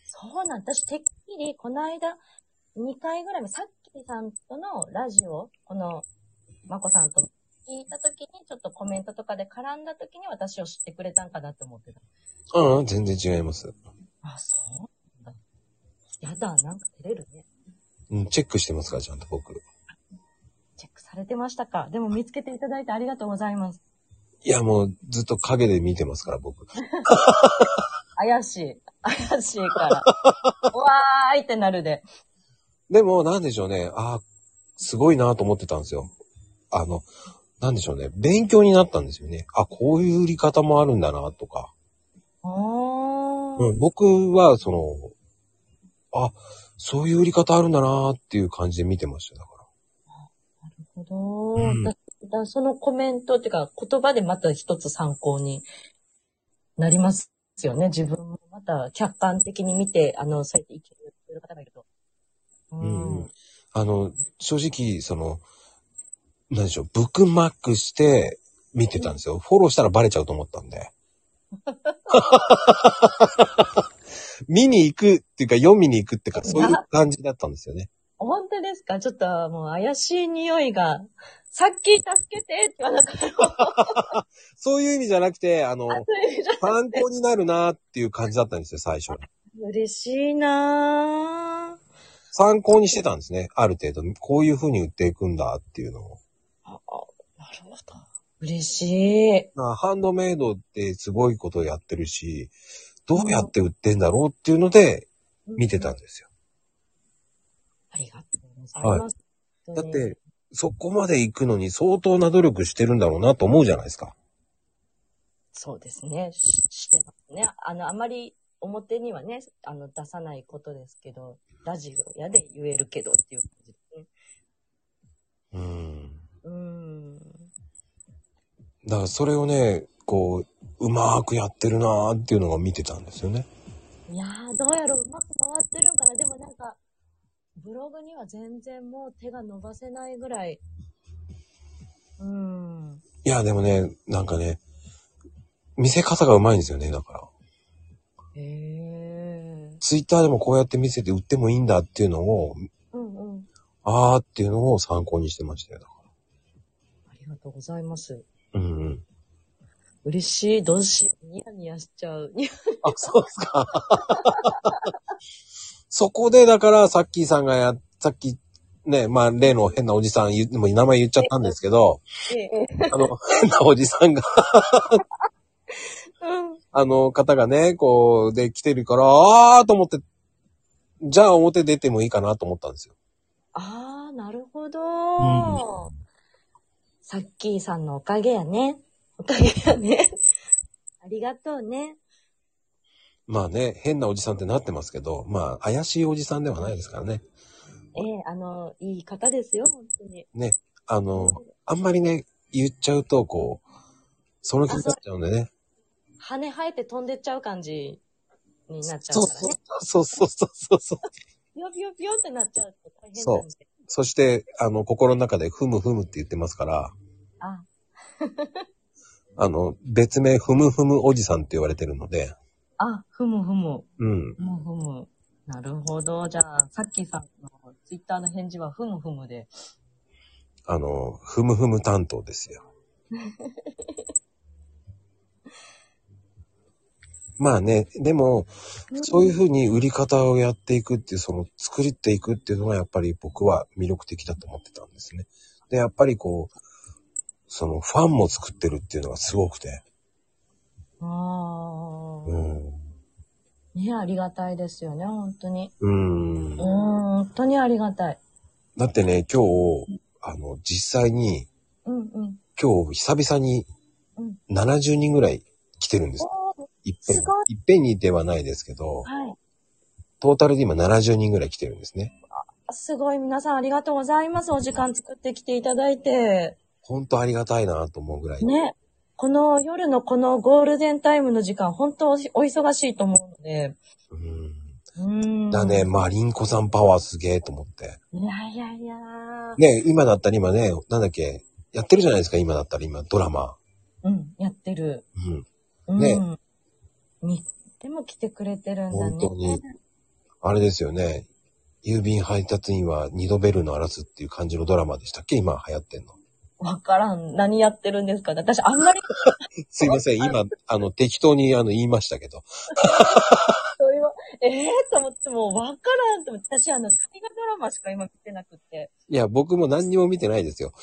そうなん私、てっきり、この間、2回ぐらい前、さっきさんとのラジオ、この、まこさんと聞いたときに、ちょっとコメントとかで絡んだときに私を知ってくれたんかなって思ってた。うん、うん全然違います。あ、そうなんだ。やだ、なんか照れるね。うん、チェックしてますから、ちゃんと僕。チェックされてましたかでも見つけていただいてありがとうございます。いや、もうずっと影で見てますから、僕。*laughs* 怪しい。怪しいから。*laughs* うわーいってなるで。でも、なんでしょうね。ああ、すごいなと思ってたんですよ。あの、なんでしょうね。勉強になったんですよね。あ、こういう売り方もあるんだな、とか。おー。うん、僕は、その、あ、そういう売り方あるんだなっていう感じで見てましたよ。だから。なるほど。うんだだそのコメントっていうか、言葉でまた一つ参考になりますよね。自分もまた客観的に見て、あの、そうやって意見を言ってる方がいると。ううんうんあの、正直、その、なんでしょう、ブックマークして見てたんですよ。フォローしたらバレちゃうと思ったんで。見に行くっていうか、読みに行くっていうか、そういう感じだったんですよね。本当ですか？ちょっともう怪しい匂いが、さっき助けてって言わなかった。そういう意味じゃなくて、あの、参考になるなっていう感じだったんですよ、最初。嬉しいなぁ。参考にしてたんですね。ある程度、こういう風に売っていくんだっていうのを。ああなるほど。嬉しい。まあハンドメイドってすごいことをやってるし、どうやって売ってんだろうっていうので見てたんですよ。ありがとうございます。だっ、て、そこまで行くのに相当な努力してるんだろうなと思うじゃないですか。そうですね。ししてますね。あの、あまり表にはね、あの、出さないことですけど、ラジオやで言えるけどっていう感じですね。うん。うーん。だからそれをね、こう、うまーくやってるなーっていうのが見てたんですよね。いやー、どうやろう、うまく回ってるんかな。でもなんか、ブログには全然もう手が伸ばせないぐらい。うーん。いや、でもね、なんかね、見せ方がうまいんですよね、だから。へえ。ツイッターでもこうやって見せて売ってもいいんだっていうのを、うんうん。あーっていうのを参考にしてましたよ。だかありがとうございます。らうんうん。嬉しい。どうし。ニヤニヤしちゃう。ニヤあ、そうですか。*laughs* そこで、だから、さっきさんがや、さっき、ね、まあ、例の変なおじさん言う、もう名前言っちゃったんですけど、ええ。あの、変なおじさんが、*laughs* うん。あの方がね、こう、で来てるから、あーと思って、じゃあ表出てもいいかなと思ったんですよ。あー、なるほど、んさっきーさんのおかげやね。おかげやね。ありがとうね。まあね、変なおじさんってなってますけど、まあ、怪しいおじさんではないですからね。ええあの、いい方ですよ、本当に。あの、あんまりね、言っちゃうと、こう、その気になっちゃうんでね。羽生えて飛んでっちゃう感じになっちゃうそうからね。そうそうそうそうそう。ピヨピヨピヨってなっちゃうと大変そうなんで。そして、あの、心の中で、ふむふむって言ってますから、あ、*laughs* あの、別名、ふむふむおじさんって言われてるので、あ、ふむふむ。うん。ふむふむ。なるほど。じゃあ、さっきさんのツイッターの返事はふむふむで。あの、ふむふむ担当ですよ。*laughs* まあね、でも、そういうふうに売り方をやっていくっていう、その作っていくっていうのがやっぱり僕は魅力的だと思ってたんですね。で、やっぱりこう、そのファンも作ってるっていうのがすごくて。ああ、うん。ね、ありがたいですよね、本当に。うんうん、。本当にありがたい。だってね、今日、あの、実際に、うんうん。今日久々にうん70人ぐらい来てるんです。いっぺんすごい。いっぺんにではないですけど、はい。トータルで今70人ぐらい来てるんですね。すごい、皆さんありがとうございます。お時間作ってきていただいて。ほんとありがたいなと思うぐらい。ね。この夜のこのゴールデンタイムの時間、本当お忙しいと思うので。うん。うん。だね、マリンコさんパワーすげえと思って。いやいやいやね、今だったら今ね、なんだっけ、やってるじゃないですか、今だったら今、ドラマ。うん、やってる。うん。うん。ねにでも来てくれてるんだね。本当に。あれですよね。郵便配達員は二度ベルの荒らすっていう感じのドラマでしたっけ？今流行ってんの。わからん。何やってるんですかね。私、あんまり、*laughs* すいません。今、あの、適当にあの言いましたけど。*laughs* そういう、ええー、と思ってもうわからんと思って、私、あの、大河ドラマしか今見てなくって。いや、僕も何にも見てないですよ。*laughs*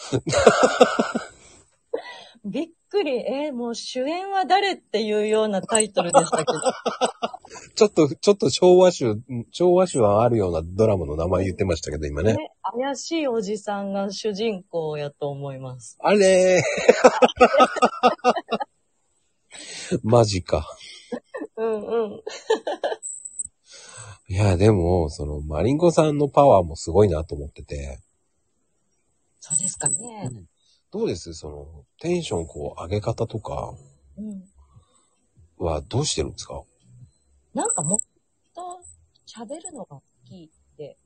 びっくり。えー、もう主演は誰っていうようなタイトルでしたけど。*laughs* ちょっと、ちょっと昭和種、昭和種はあるようなドラマの名前言ってましたけど、今ね。ね、怪しいおじさんが主人公やと思います。あれー *laughs* マジか。うんうん。いや、でも、その、マリンコさんのパワーもすごいなと思ってて。そうですかね。どうです？その、テンションこう上げ方とかうん。はどうしてるんですか？なんかもっと喋るのが好きって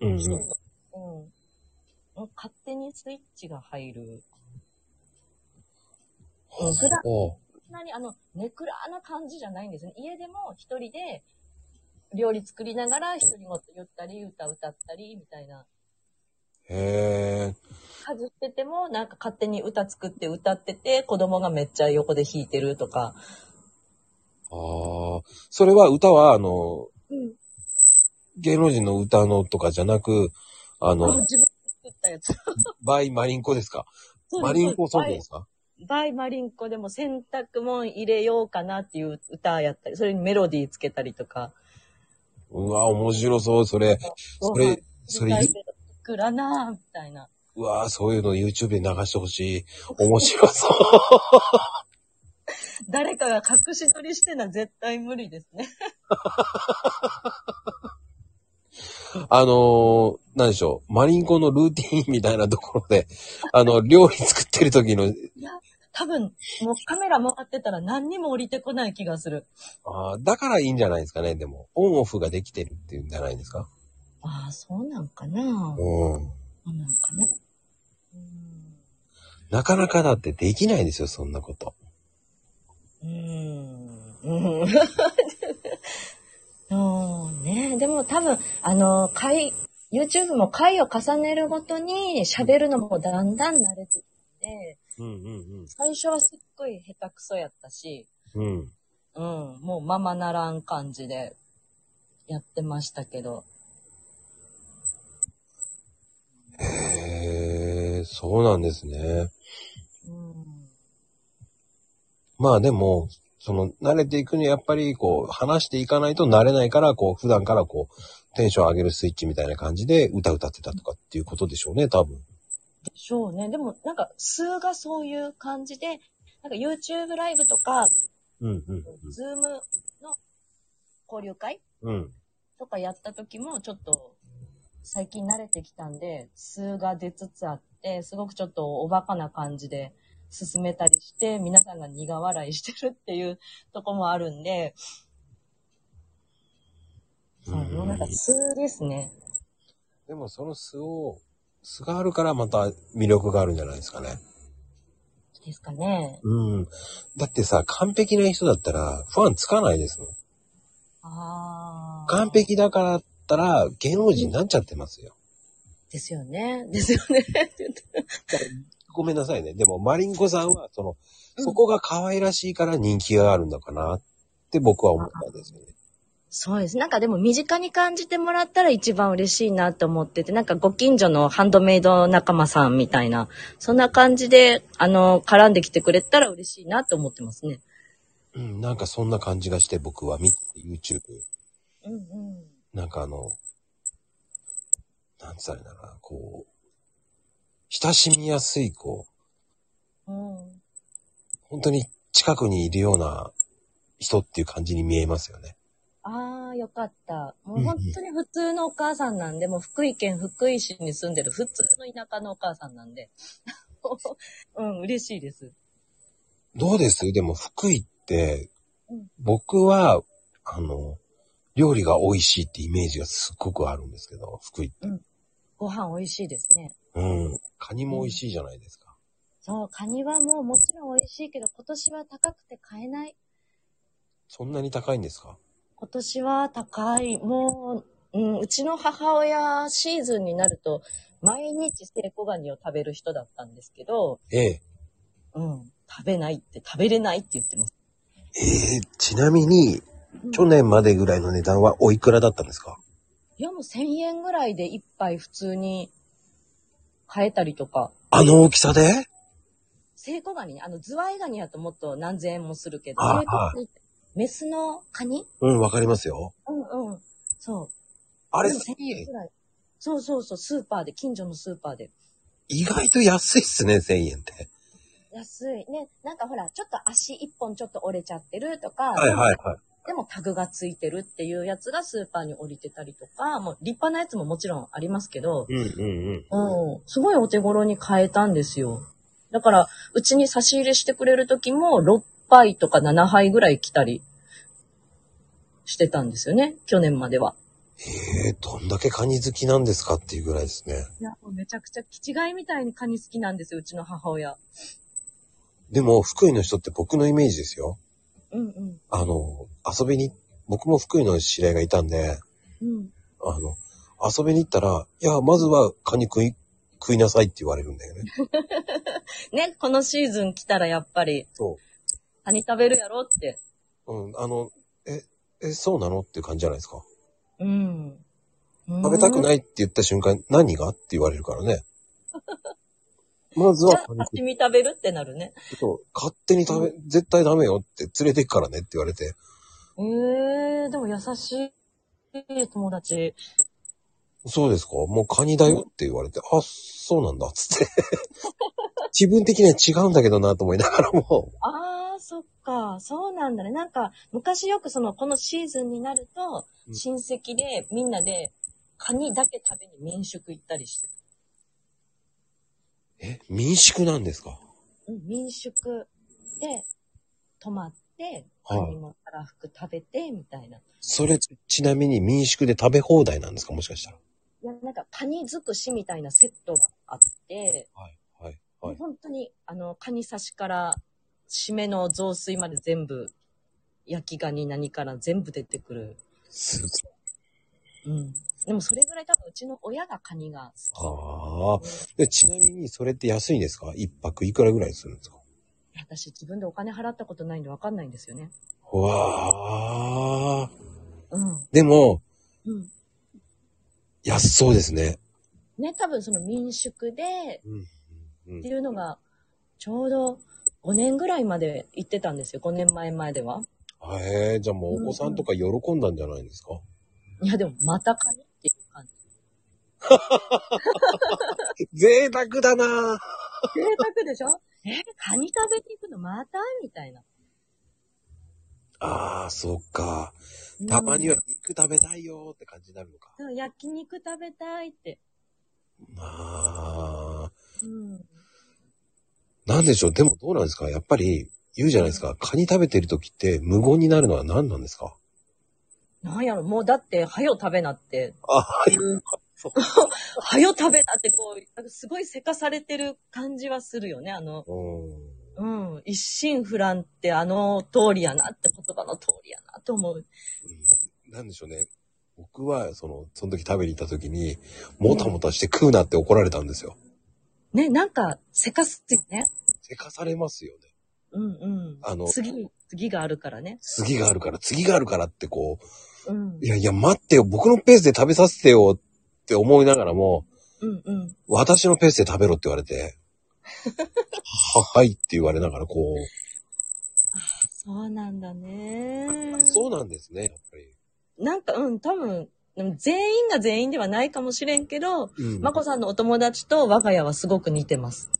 うんうん。もう勝手にスイッチが入る。うん、普段、おうそんなにあの、ネクラな感じじゃないんですね。家でも一人で料理作りながら一人言言ったり、歌歌ったり、みたいな。へえ。家事してても、なんか勝手に歌作って歌ってて、子供がめっちゃ横で弾いてるとか。ああ。それは歌は、あの、うん。芸能人の歌のとかじゃなく、あの、自分で作ったやつ。*laughs* バイマリンコですか？マリンコソングですか？バイマリンコでも洗濯物入れようかなっていう歌やったり、それにメロディーつけたりとか。うわ、面白そう、それ。それ、それ、作らなぁ、みたいな。うわぁ、そういうの YouTube で流してほしい。面白そう。誰かが隠し撮りしてな絶対無理ですね。あのー、なんでしょう。マリンコのルーティンみたいなところで、あの、料理作ってる時の、いや、多分、もうカメラ回ってたら何にも降りてこない気がする。あーだからいいんじゃないですかね、でも。オンオフができてるっていうんじゃないですか。ああ、そうなんかなうん。そうなんかなうん。なかなかだってできないですよ、そんなこと。うーん。うん。うんねでも多分、あの、回、YouTube も回を重ねるごとに喋るのもだんだん慣れてきて、うんうん最初はすっごい下手くそやったし、うん。うん。うん、もうままならん感じでやってましたけど。へえ、そうなんですね。うん。まあでも、その、慣れていくにはやっぱり、こう、話していかないと慣れないから、こう、普段からこう、テンション上げるスイッチみたいな感じで歌歌ってたとかっていうことでしょうね、多分。でしょうね。でもなんか数がそういう感じで、なんか YouTube ライブとか、うんうんズームの交流会うん。うん。とかやった時もちょっと最近慣れてきたんで、数が出つつあって、すごくちょっとおバカな感じで進めたりして、皆さんが苦笑いしてるっていうとこもあるんで、そう、なんか素ですね。でもその素を、素があるからまた魅力があるんじゃないですかね。ですかね。うん。だってさ、完璧な人だったらファンつかないですもん。ああ。完。璧だからだったら芸能人になっちゃってますよ。ですよね。ですよね。*laughs* ごめんなさいね。でもマリンコさんは、その、うんそこが可愛らしいから人気があるんだかなって僕は思ったんですよね。そうです。なんかでも身近に感じてもらったら一番嬉しいなと思ってて、なんかご近所のハンドメイド仲間さんみたいな、そんな感じで、あの、絡んできてくれたら嬉しいなと思ってますね。うん、なんかそんな感じがして僕は見て、YouTube。うんうん。なんかあの、なんつったらいいんだろうな、こう、親しみやすい、こう、うん。本当に近くにいるような人っていう感じに見えますよね。ああ、よかった。もう本当に普通のお母さんなんで、もう福井県福井市に住んでる普通の田舎のお母さんなんで。*laughs* うん、嬉しいです。どうです？でも福井ってうん、僕は、あの、料理が美味しいってイメージがすっごくあるんですけど、福井って。ご飯美味しいですね。うん。カニも美味しいじゃないですか。そう、カニはもうもちろん美味しいけど、今年は高くて買えない。そんなに高いんですか？今年は高い。もう、うん、うちの母親シーズンになると、毎日セイコガニを食べる人だったんですけど、ええ。うん、食べないって、食べれないって言ってます。ええちなみに、去年までぐらいの値段はおいくらだったんですか？いやもう1000円ぐらいで一杯普通に買えたりとか。あの大きさで？セイコガニね、あのズワイガニやともっと何千円もするけど、あセイコガニってメスのカニ？うん、わかりますよ。うんうん。そう。あれでも1000円ぐらい。そうそうそう、スーパーで、近所のスーパーで。意外と安いっすね、1000円って。安い。ね、なんかほら、ちょっと足一本ちょっと折れちゃってるとか、はいはいはい。でもタグがついてるっていうやつがスーパーに降りてたりとか、もう立派なやつももちろんありますけど、うんうんうん。うん、すごいお手頃に買えたんですよ。だから、うちに差し入れしてくれる時も6杯とか7杯ぐらい来たりしてたんですよね、去年までは。ええどんだけカニ好きなんですかっていうぐらいですね。いや、もうめちゃくちゃ気違いみたいにカニ好きなんですよ、うちの母親。でも、福井の人って僕のイメージですよ。うんうん。あの、遊びに、僕も福井の知り合いがいたんで、うん。あの、遊びに行ったら、いや、まずはカニ食い、食いなさいって言われるんだよね。*laughs* ね、このシーズン来たらやっぱり、そカニ食べるやろって。う。うん、あの、え、え、そうなのっていう感じじゃないですか。うん。食べたくい。ないって言った瞬間、何が？って言われるからね。まずはじゃあ、刺身食べるってなるね。そう勝手に食べ、絶対ダメよって連れて行くからねって言われて、ええー、でも優しい友達。そうですか？もうカニだよって言われて、あ、そうなんだ、つって。*laughs* 自分的には違うんだけどなと思いながらも、ああ、そっか。そうなんだね。なんか、昔よくその、このシーズンになると、うん親戚でみんなで、カニだけ食べに民宿行ったりしてえ、民宿なんですか？た。うん、民宿で泊まって、はいカニもたらふく食べて、みたいな。いそれ、ちなみに民宿で食べ放題なんですか？もしかしたら。や、なんか、カニ尽くしみたいなセットがあって、はい、はい、はい。本当に、あの、カニ刺しから、締めの雑炊まで全部、焼きガニ何から全部出てくる。すうん。でもそれぐらい多分うちの親がカニが好き。ああ。でちなみに、それって安いんですか？一泊いくらぐらいするんですか？私自分でお金払ったことないんでわかんないんですよね。うわあ。うん。でも、うん。安そうですね。ね、多分その民宿でうん。うんっていうのが、ちょうど5年ぐらいまで行ってたんですよ。5年前までは。へえ、じゃあもうお子さんとか喜んだんじゃないんですか、いや、でもまたカニ？っていう感じ。*laughs* 贅沢だなぁ贅沢でしょ？え、カニ食べに行くのまた？みたいな。ああ、そっか。たまには肉食べたいよーって感じになるのか。そう焼肉食べたいって。まあ、うん。なんでしょう？でもどうなんですか？やっぱり言うじゃないですか。カニ食べてる時って無言になるのは何なんですか？なんやろ、もうだって、はよ食べなって、あ、はい。そ *laughs* うはよ食べなってこう、なんかすごいせかされてる感じはするよね。あの、うん。うん、一心不乱ってあの通りやなって言葉の通りやなと思う。うんなんでしょうね。僕は、その、その時食べに行った時に、もたもたして食うなって怒られたんですよ。ね、なんか、せかすよね。せかされますよね。うんうん。あの次、次があるからね。次があるから、次があるからってこうんう、い。やいや、待ってよ、僕のペースで食べさせてよって思いながらも、うんうん。私のペースで食べろって言われて、は、はいって言われながら、こそうなんだねう、。そうなんですね、やっぱり。なんか、うん、多分、全員が全員ではないかもしれんけど、うんまこさんのお友達と我が家はすごく似てます。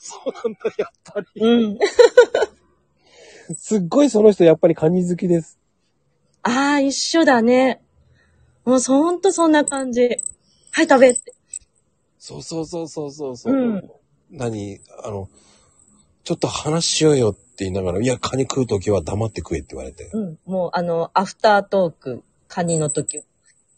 そうなんだ、やっぱり。うん。*laughs* すっごいその人、やっぱりカニ好きです。ああ、一緒だね。もうほんとそんな感じ。はい、食べって。そうそうそうそうそうそう。うん何あの、ちょっと話しようよって言いながら、いや、カニ食うときは黙って食えって言われて。うん。もう、あの、アフタートーク、カニの時、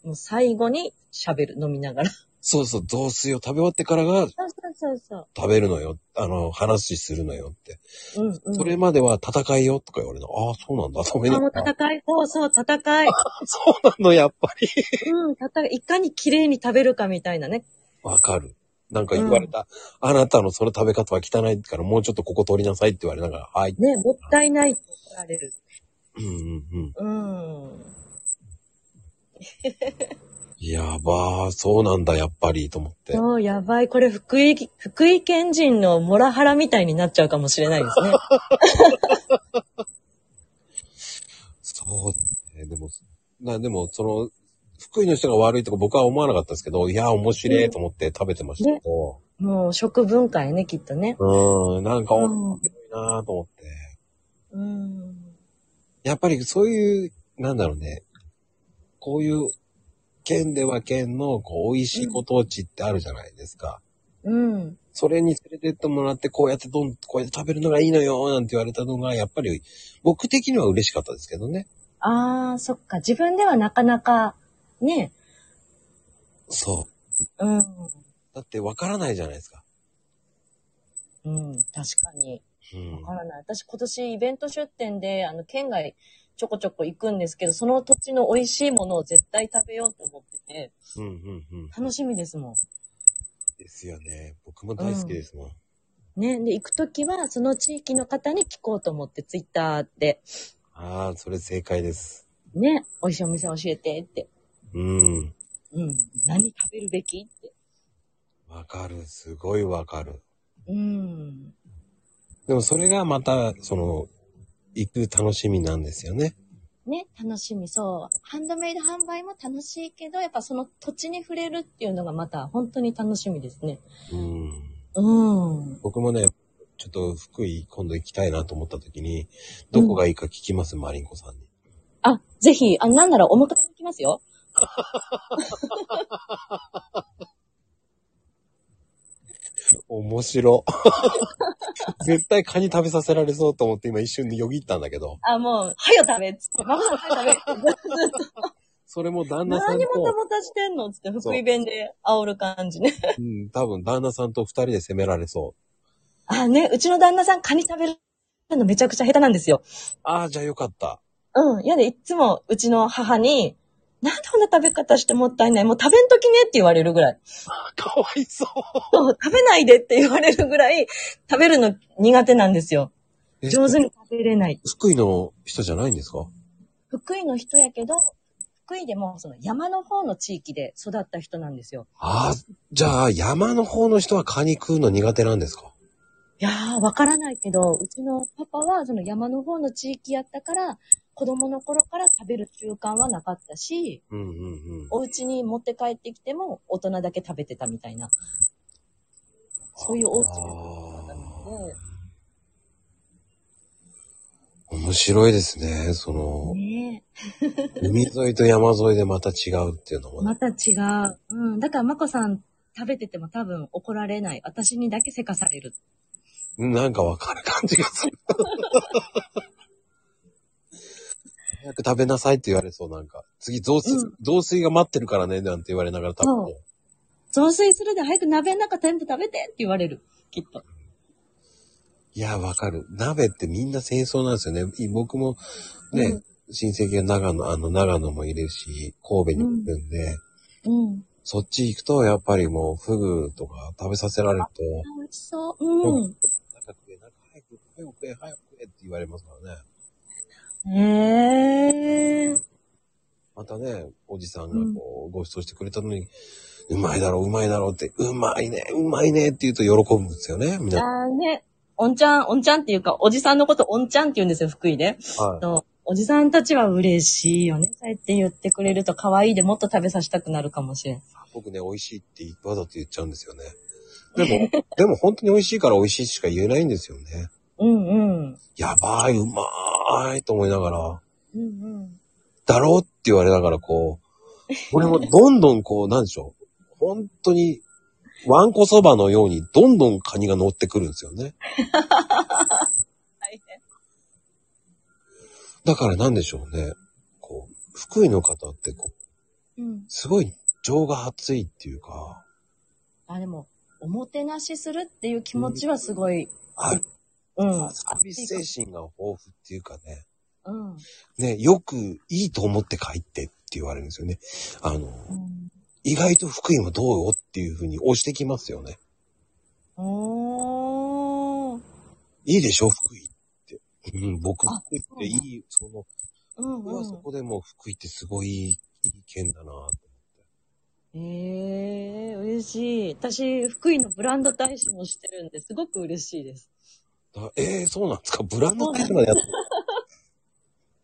もう最後に喋る、飲みながら。そそうそう、雑炊を食べ終わってからがうそうそうそう。食べるのよ。あの、話するのよって。うんうん。それまでは戦いよとか言われるの。ああ、そうなんだ。ごめんあ、もうな戦い、そうそう、戦い。そうなの、やっぱり。うん、戦い。いかに綺麗に食べるかみたいなね。わかる。なんか言われた、あなたのその食べ方は汚いからもうちょっとここ取りなさいって言われながら、はい。ね、もったいないって怒られる。うんうんうん。うん。やばー、そうなんだ、やっぱり、と思って。そう、やばい。これ、福井、福井県人のモラハラみたいになっちゃうかもしれないですね。*laughs* そうだね。でも、な、でも、その、福井の人が悪いとか僕は思わなかったですけど、いや、面白いと思って食べてましたけど、もう、食文化やね、きっとね。うん、なんかうん面白いなと思って。うん。やっぱりそういう、なんだろうね。こういう、県では県の、こう、美味しいご当地ってあるじゃないですか。うん。それに連れてってもらって、こうやってどん、こうやって食べるのがいいのよ、なんて言われたのが、やっぱり、僕的には嬉しかったですけどね。ああ、そっか。自分ではなかなか、ね。そう。うん。だってわからないじゃないですか。うん、確かに。うんわ。からない。私今年イベント出店で、あの、県外ちょこちょこ行くんですけど、その土地の美味しいものを絶対食べようと思ってて、うんうんうん。楽しみですもん。ですよね。僕も大好きですもん。ね。で、行くときは、その地域の方に聞こうと思って、ツイッターで、ああ、それ正解です。ね、美味しいお店教えてって。うん。うん。何食べるべきって。わかる。すごいわかる。うん。でもそれがまた、その、行く楽しみなんですよね。ね、楽しみ、そう。ハンドメイド販売も楽しいけど、やっぱその土地に触れるっていうのがまた本当に楽しみですね。うん。うん。僕もね、ちょっと福井今度行きたいなと思った時に、どこがいいか聞きます、マリンコさんに。あ、ぜひ、あ、なんならお迎えに行きますよ。*laughs* 面白。*laughs* 絶対カニ食べさせられそうと思って今一瞬でよぎったんだけど、あ、もう、はよ食べっつって、ママもはよ食べって。それも旦那さん何もたと、もたしてんのっつって、福井弁で煽る感じね。うん、多分旦那さんと二人で責められそう。あ、ね、うちの旦那さんカニ食べるのめちゃくちゃ下手なんですよ。ああ、じゃあよかった。うん。やで、いっつもうちの母に、なんでこんな食べ方してもったいない？もう食べんときねって言われるぐらい。かわいそう。そう、食べないでって言われるぐらい、食べるの苦手なんですよ。え上手に食べれない。福井の人じゃないんですか？福井の人やけど、福井でもその山の方の地域で育った人なんですよ。ああ、じゃあ山の方の人はカニ食うの苦手なんですか？いやー、わからないけど、うちのパパはその山の方の地域やったから、子供の頃から食べる習慣はなかったし、うんうんうん。お家に持って帰ってきても大人だけ食べてたみたいな。そういうお家が多かったので、面白いですね。その、ね海沿いと山沿いでまた違うっていうのもね。また違う。うん。だから、まこさん食べてても多分怒られない。私にだけせかされる。なんかわかる感じがする。早く食べなさいって言われそう、なんか。次、雑炊、うん雑炊が待ってるからね、なんて言われながら食べて。雑炊するで早く鍋の中全部食べてって言われる。きっと。いや、わかる。鍋ってみんな戦争なんですよね。僕もね、うん親戚が長野、あの、長野もいるし、神戸にいるんで、うん。そっち行くと、やっぱりもう、フグとか食べさせられると、美味しそう。うん。なんか食え、なんか早く、早く食え、早く食えって言われますからね。へえ。またね、おじさんがこう、ご馳走してくれたのに、うまいだろう、うまいだろうって、うまいね、うまいねって言うと喜ぶんですよね、みんな。あーね。おんちゃん、おんちゃんっていうか、おじさんのことおんちゃんって言うんですよ、福井で。はい。のおじさんたちは嬉しいよね。そうやって言ってくれると可愛いでもっと食べさせたくなるかもしれん。僕ね、美味しいってわざと言っちゃうんですよね。でも、でも本当に美味しいから美味しいしか言えないんですよね。うんうん。やばい、うまーいと思いながら、うんうん。だろうって言われながらこう、俺もどんどんこう、なんでしょう。本当に、わんこそばのようにどんどんカニが乗ってくるんですよね。*laughs* だからなんでしょうね。こう、福井の方ってこう、うん。すごい情が熱いっていうか、あ、でも、おもてなしするっていう気持ちはすごい、あうん。サービス精神が豊富っていうかね、うん。ね、よくいいと思って帰ってって言われるんですよね。あの、うん。意外と福井もどうよっていうふうに押してきますよね。おー。いいでしょ、福井って。うん、僕、あ福井っていい、その、うん僕はそうん。こでもう福井ってすごいいい県だなとええー、嬉しい。私、福井のブランド大使もしてるんで、すごく嬉しいです。思って。だえー、そうなんですか？ブランド大使までやっ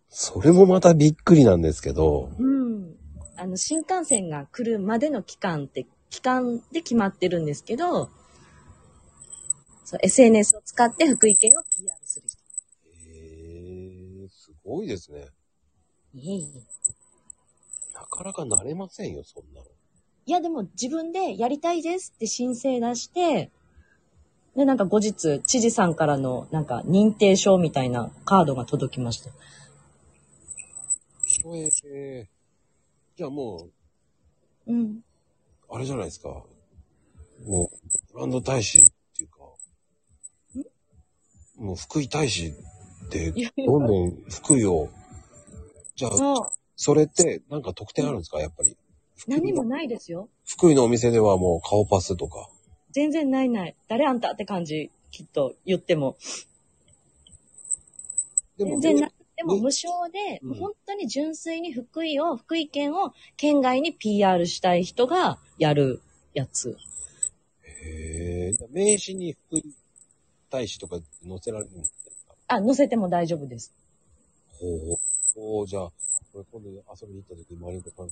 それもまたびっくりなんですけど、うん。あの、新幹線が来るまでの期間って、期間で決まってるんですけど、そう、SNS を使って福井県を PR する人。えー、すごいですね。いえいえ。なかなかなれませんよ、そんなの。いや、でも自分でやりたいですって申請出して、で、なんか後日、知事さんからの、なんか認定証みたいなカードが届きました。えー、じゃあもうん。う、あれじゃないですか。もう、ブランド大使っていうか、もう福井大使っていや、どんどん福井を、じゃあ。それってなんか特典あるんですか？やっぱり。何もないですよ。福井のお店ではもう顔パスとか。全然ないない。誰あんたって感じ、きっと言っても。でも、全然なくてもね無償で、うん本当に純粋に福井を、福井県を県外に PR したい人がやるやつ。へえ。名刺に福井大使とか載せられるんですかあ、載せても大丈夫です。ほう。ほう、じゃあ、これ今度遊びに行った時にマリンコさん、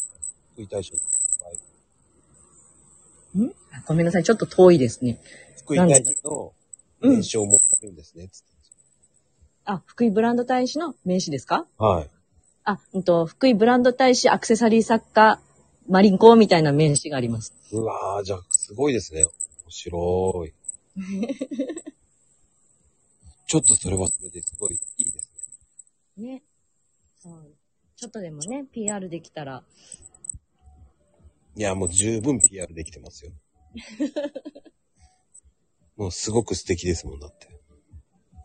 福井大使のんあごめんなさい。ちょっと遠いですね。福井大使の名刺を持ってるんですね、つってあ、福井ブランド大使の名刺ですか？はい。あ、うんと、福井ブランド大使アクセサリー作家、マリンコみたいな名刺があります。うわー、じゃあ、すごいですね。面白い。*laughs* ちょっとそれはそれですごいいいですね。ね。そう。ちょっとでもね、PR できたら。いや、もう十分 PR できてますよ。*laughs* もうすごく素敵ですもんだって。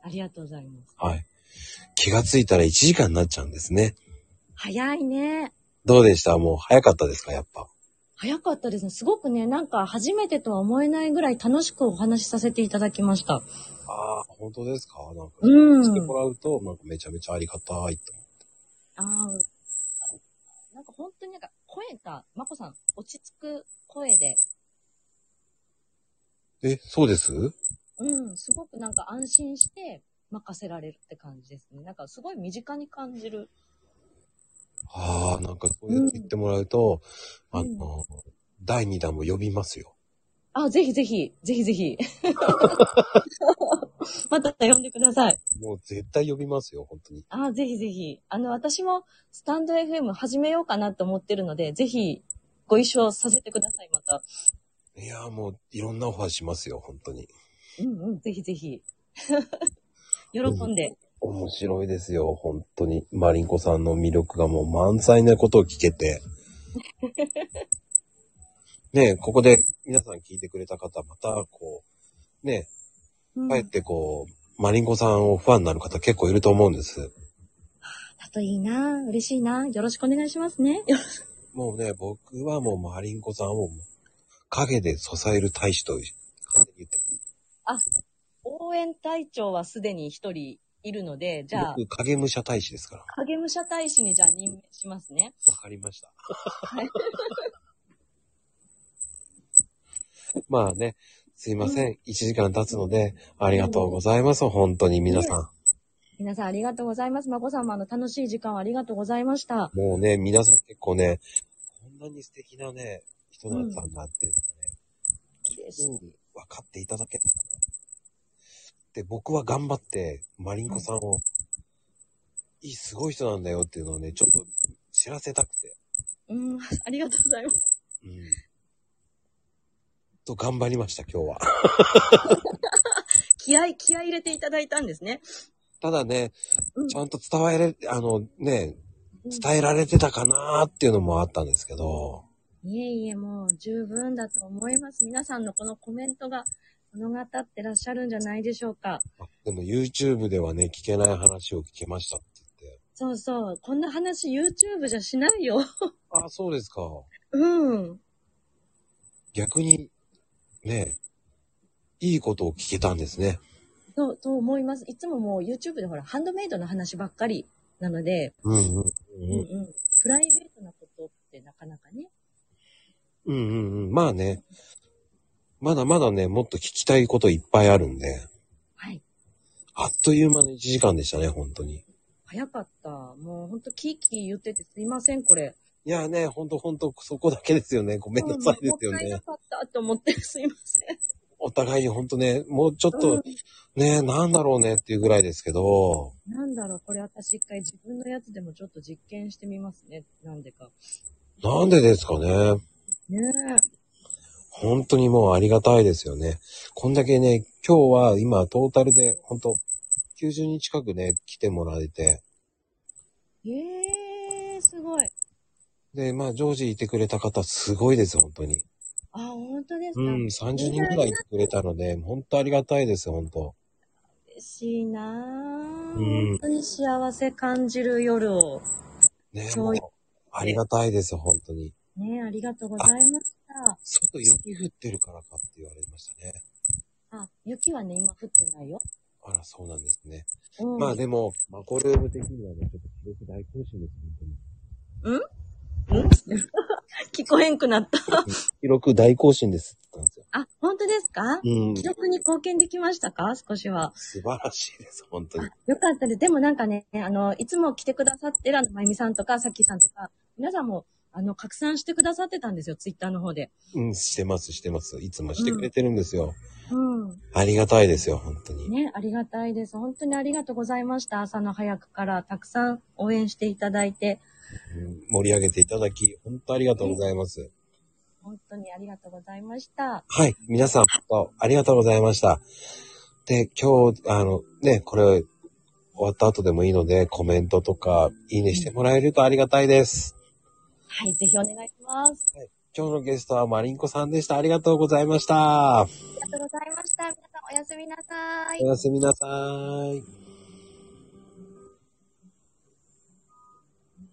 ありがとうございます。はい。気がついたら1時間になっちゃうんですね。早いね。どうでした？もう早かったですか？やっぱ。早かったですね。すごくね、なんか初めてとは思えないぐらい楽しくお話しさせていただきました。ああ、本当ですか？なんか、うんしてもらうと、なんかめちゃめちゃありがたいと思って。ああ、なんか本当になんか声が、まこさん、落ち着く声で、え、そうです？うん、すごくなんか安心して任せられるって感じですね。なんかすごい身近に感じる。ああ、なんかそうやって言ってもらうと、うんあの、第2弾も呼びますよ。あ、ぜひぜひ、ぜひぜひ。*laughs* また呼んでください。もう絶対呼びますよ、本当に。あ、ぜひぜひ。あの、私もスタンド FM 始めようかなと思ってるので、ぜひご一緒させてください、また。いやーもういろんなオファーしますよ、本当に。うんうん、ぜひぜひ。*laughs* 喜んで。面白いですよ、本当に。マリンコさんの魅力がもう満載なことを聞けて。*laughs* ねえ、ここで皆さん聞いてくれた方、またこう、ね帰ってこう、マリンコさんをファンになる方結構いると思うんです。だといいな。嬉しいな。よろしくお願いしますね。*laughs* もうね、僕はもうマリンコさんを影で支える大使と勝手に言ってます応援隊長はすでに一人いるので、じゃあ、僕、影武者大使ですから。影武者大使にじゃあ任命しますね。わかりました。*laughs* はい。まあね、すいません。1時間経つので、ありがとうございます。本当に皆さん。皆さんありがとうございます。まこさんもあの楽しい時間をありがとうございました。もうね、皆さん結構ね、こんなに素敵なね、人だったんだっていうのがね、うん、分かっていただけたかな。で、僕は頑張って、マリンコさんを、いい、すごい人なんだよっていうのをね、ちょっと知らせたくて。うん、ありがとうございます。うん。と頑張りました、今日は。*laughs* 気合、気合入れていただいたんですね。ただね、うんちゃんと伝えれ、あのね、うん伝えられてたかなーっていうのもあったんですけど、いえいえ、もう十分だと思います。皆さんのこのコメントが物語ってらっしゃるんじゃないでしょうか。あでも YouTube ではね、聞けない話を聞けましたって言って。そうそう。こんな話 YouTube じゃしないよ。あ、そうですか。うん。逆に、ね、いいことを聞けたんですね。と、と思います。いつももう YouTube でほら、ハンドメイドの話ばっかりなので、うんうん。うんうん。プライベートなことってなかなかね。うんうんうん。まあね、まだまだね、もっと聞きたいこといっぱいあるんで、はい。あっという間の1時間でしたね、本当に。早かった。もうほんとキーキー言っててすいません、これ。いやね、ほんとほんと、そこだけですよね。ごめんなさいですよね。もったいなかったと思ってすいません。お互いにほんとね、もうちょっうとん、ね、なんだろうねっていうぐらいですけど、なんだろう、これ私一回自分のやつでもちょっと実験してみますね。なんでか。なんでですかね。ね本当にもうありがたいですよね。こんだけね、今日は今トータルで本当90人近くね、来てもらえて、え。えー、すごい。で、まあ常時いてくれた方すごいです、本当に。あ、本当ですか？うん、30人くらいいてくれたので、本当ありがたいです、本当。嬉しいなぁ。うん本当に幸せ感じる夜を。ね、そうもう、ありがたいです、本当に。ねありがとうございました。外雪降ってるからかって言われましたね。あ、雪はね、今降ってないよ。あら、そうなんですね。うん。まあでも、マコルーム的にはね、ちょっと記録大更新です、本当に。*laughs* 聞こえんくなった。記録大更新ですって言ったんですよ。あ、本当ですか？うん記。録に貢献できましたか？少しは。素晴らしいです、本当にあ。よかったです。でもなんかね、あの、いつも来てくださってるあの、まゆみさんとか、さっきさんとか、皆さんも、あの、拡散してくださってたんですよ、ツイッターの方で。うん、してます、してます。いつもしてくれてるんですよ。うん。ありがたいですよ、本当に。ね、ありがたいです。本当にありがとうございました。朝の早くからたくさん応援していただいて、うん盛り上げていただき、本当ありがとうございます。本当にありがとうございました。はい、皆さん、本当ありがとうございました。で、今日、あの、ね、これ、終わった後でもいいので、コメントとか、いいねしてもらえるとありがたいです。はい、ぜひお願いします。今日のゲストはマリンコさんでした。ありがとうございました。ありがとうございました。皆さんおやすみなさいお。やすみなさい。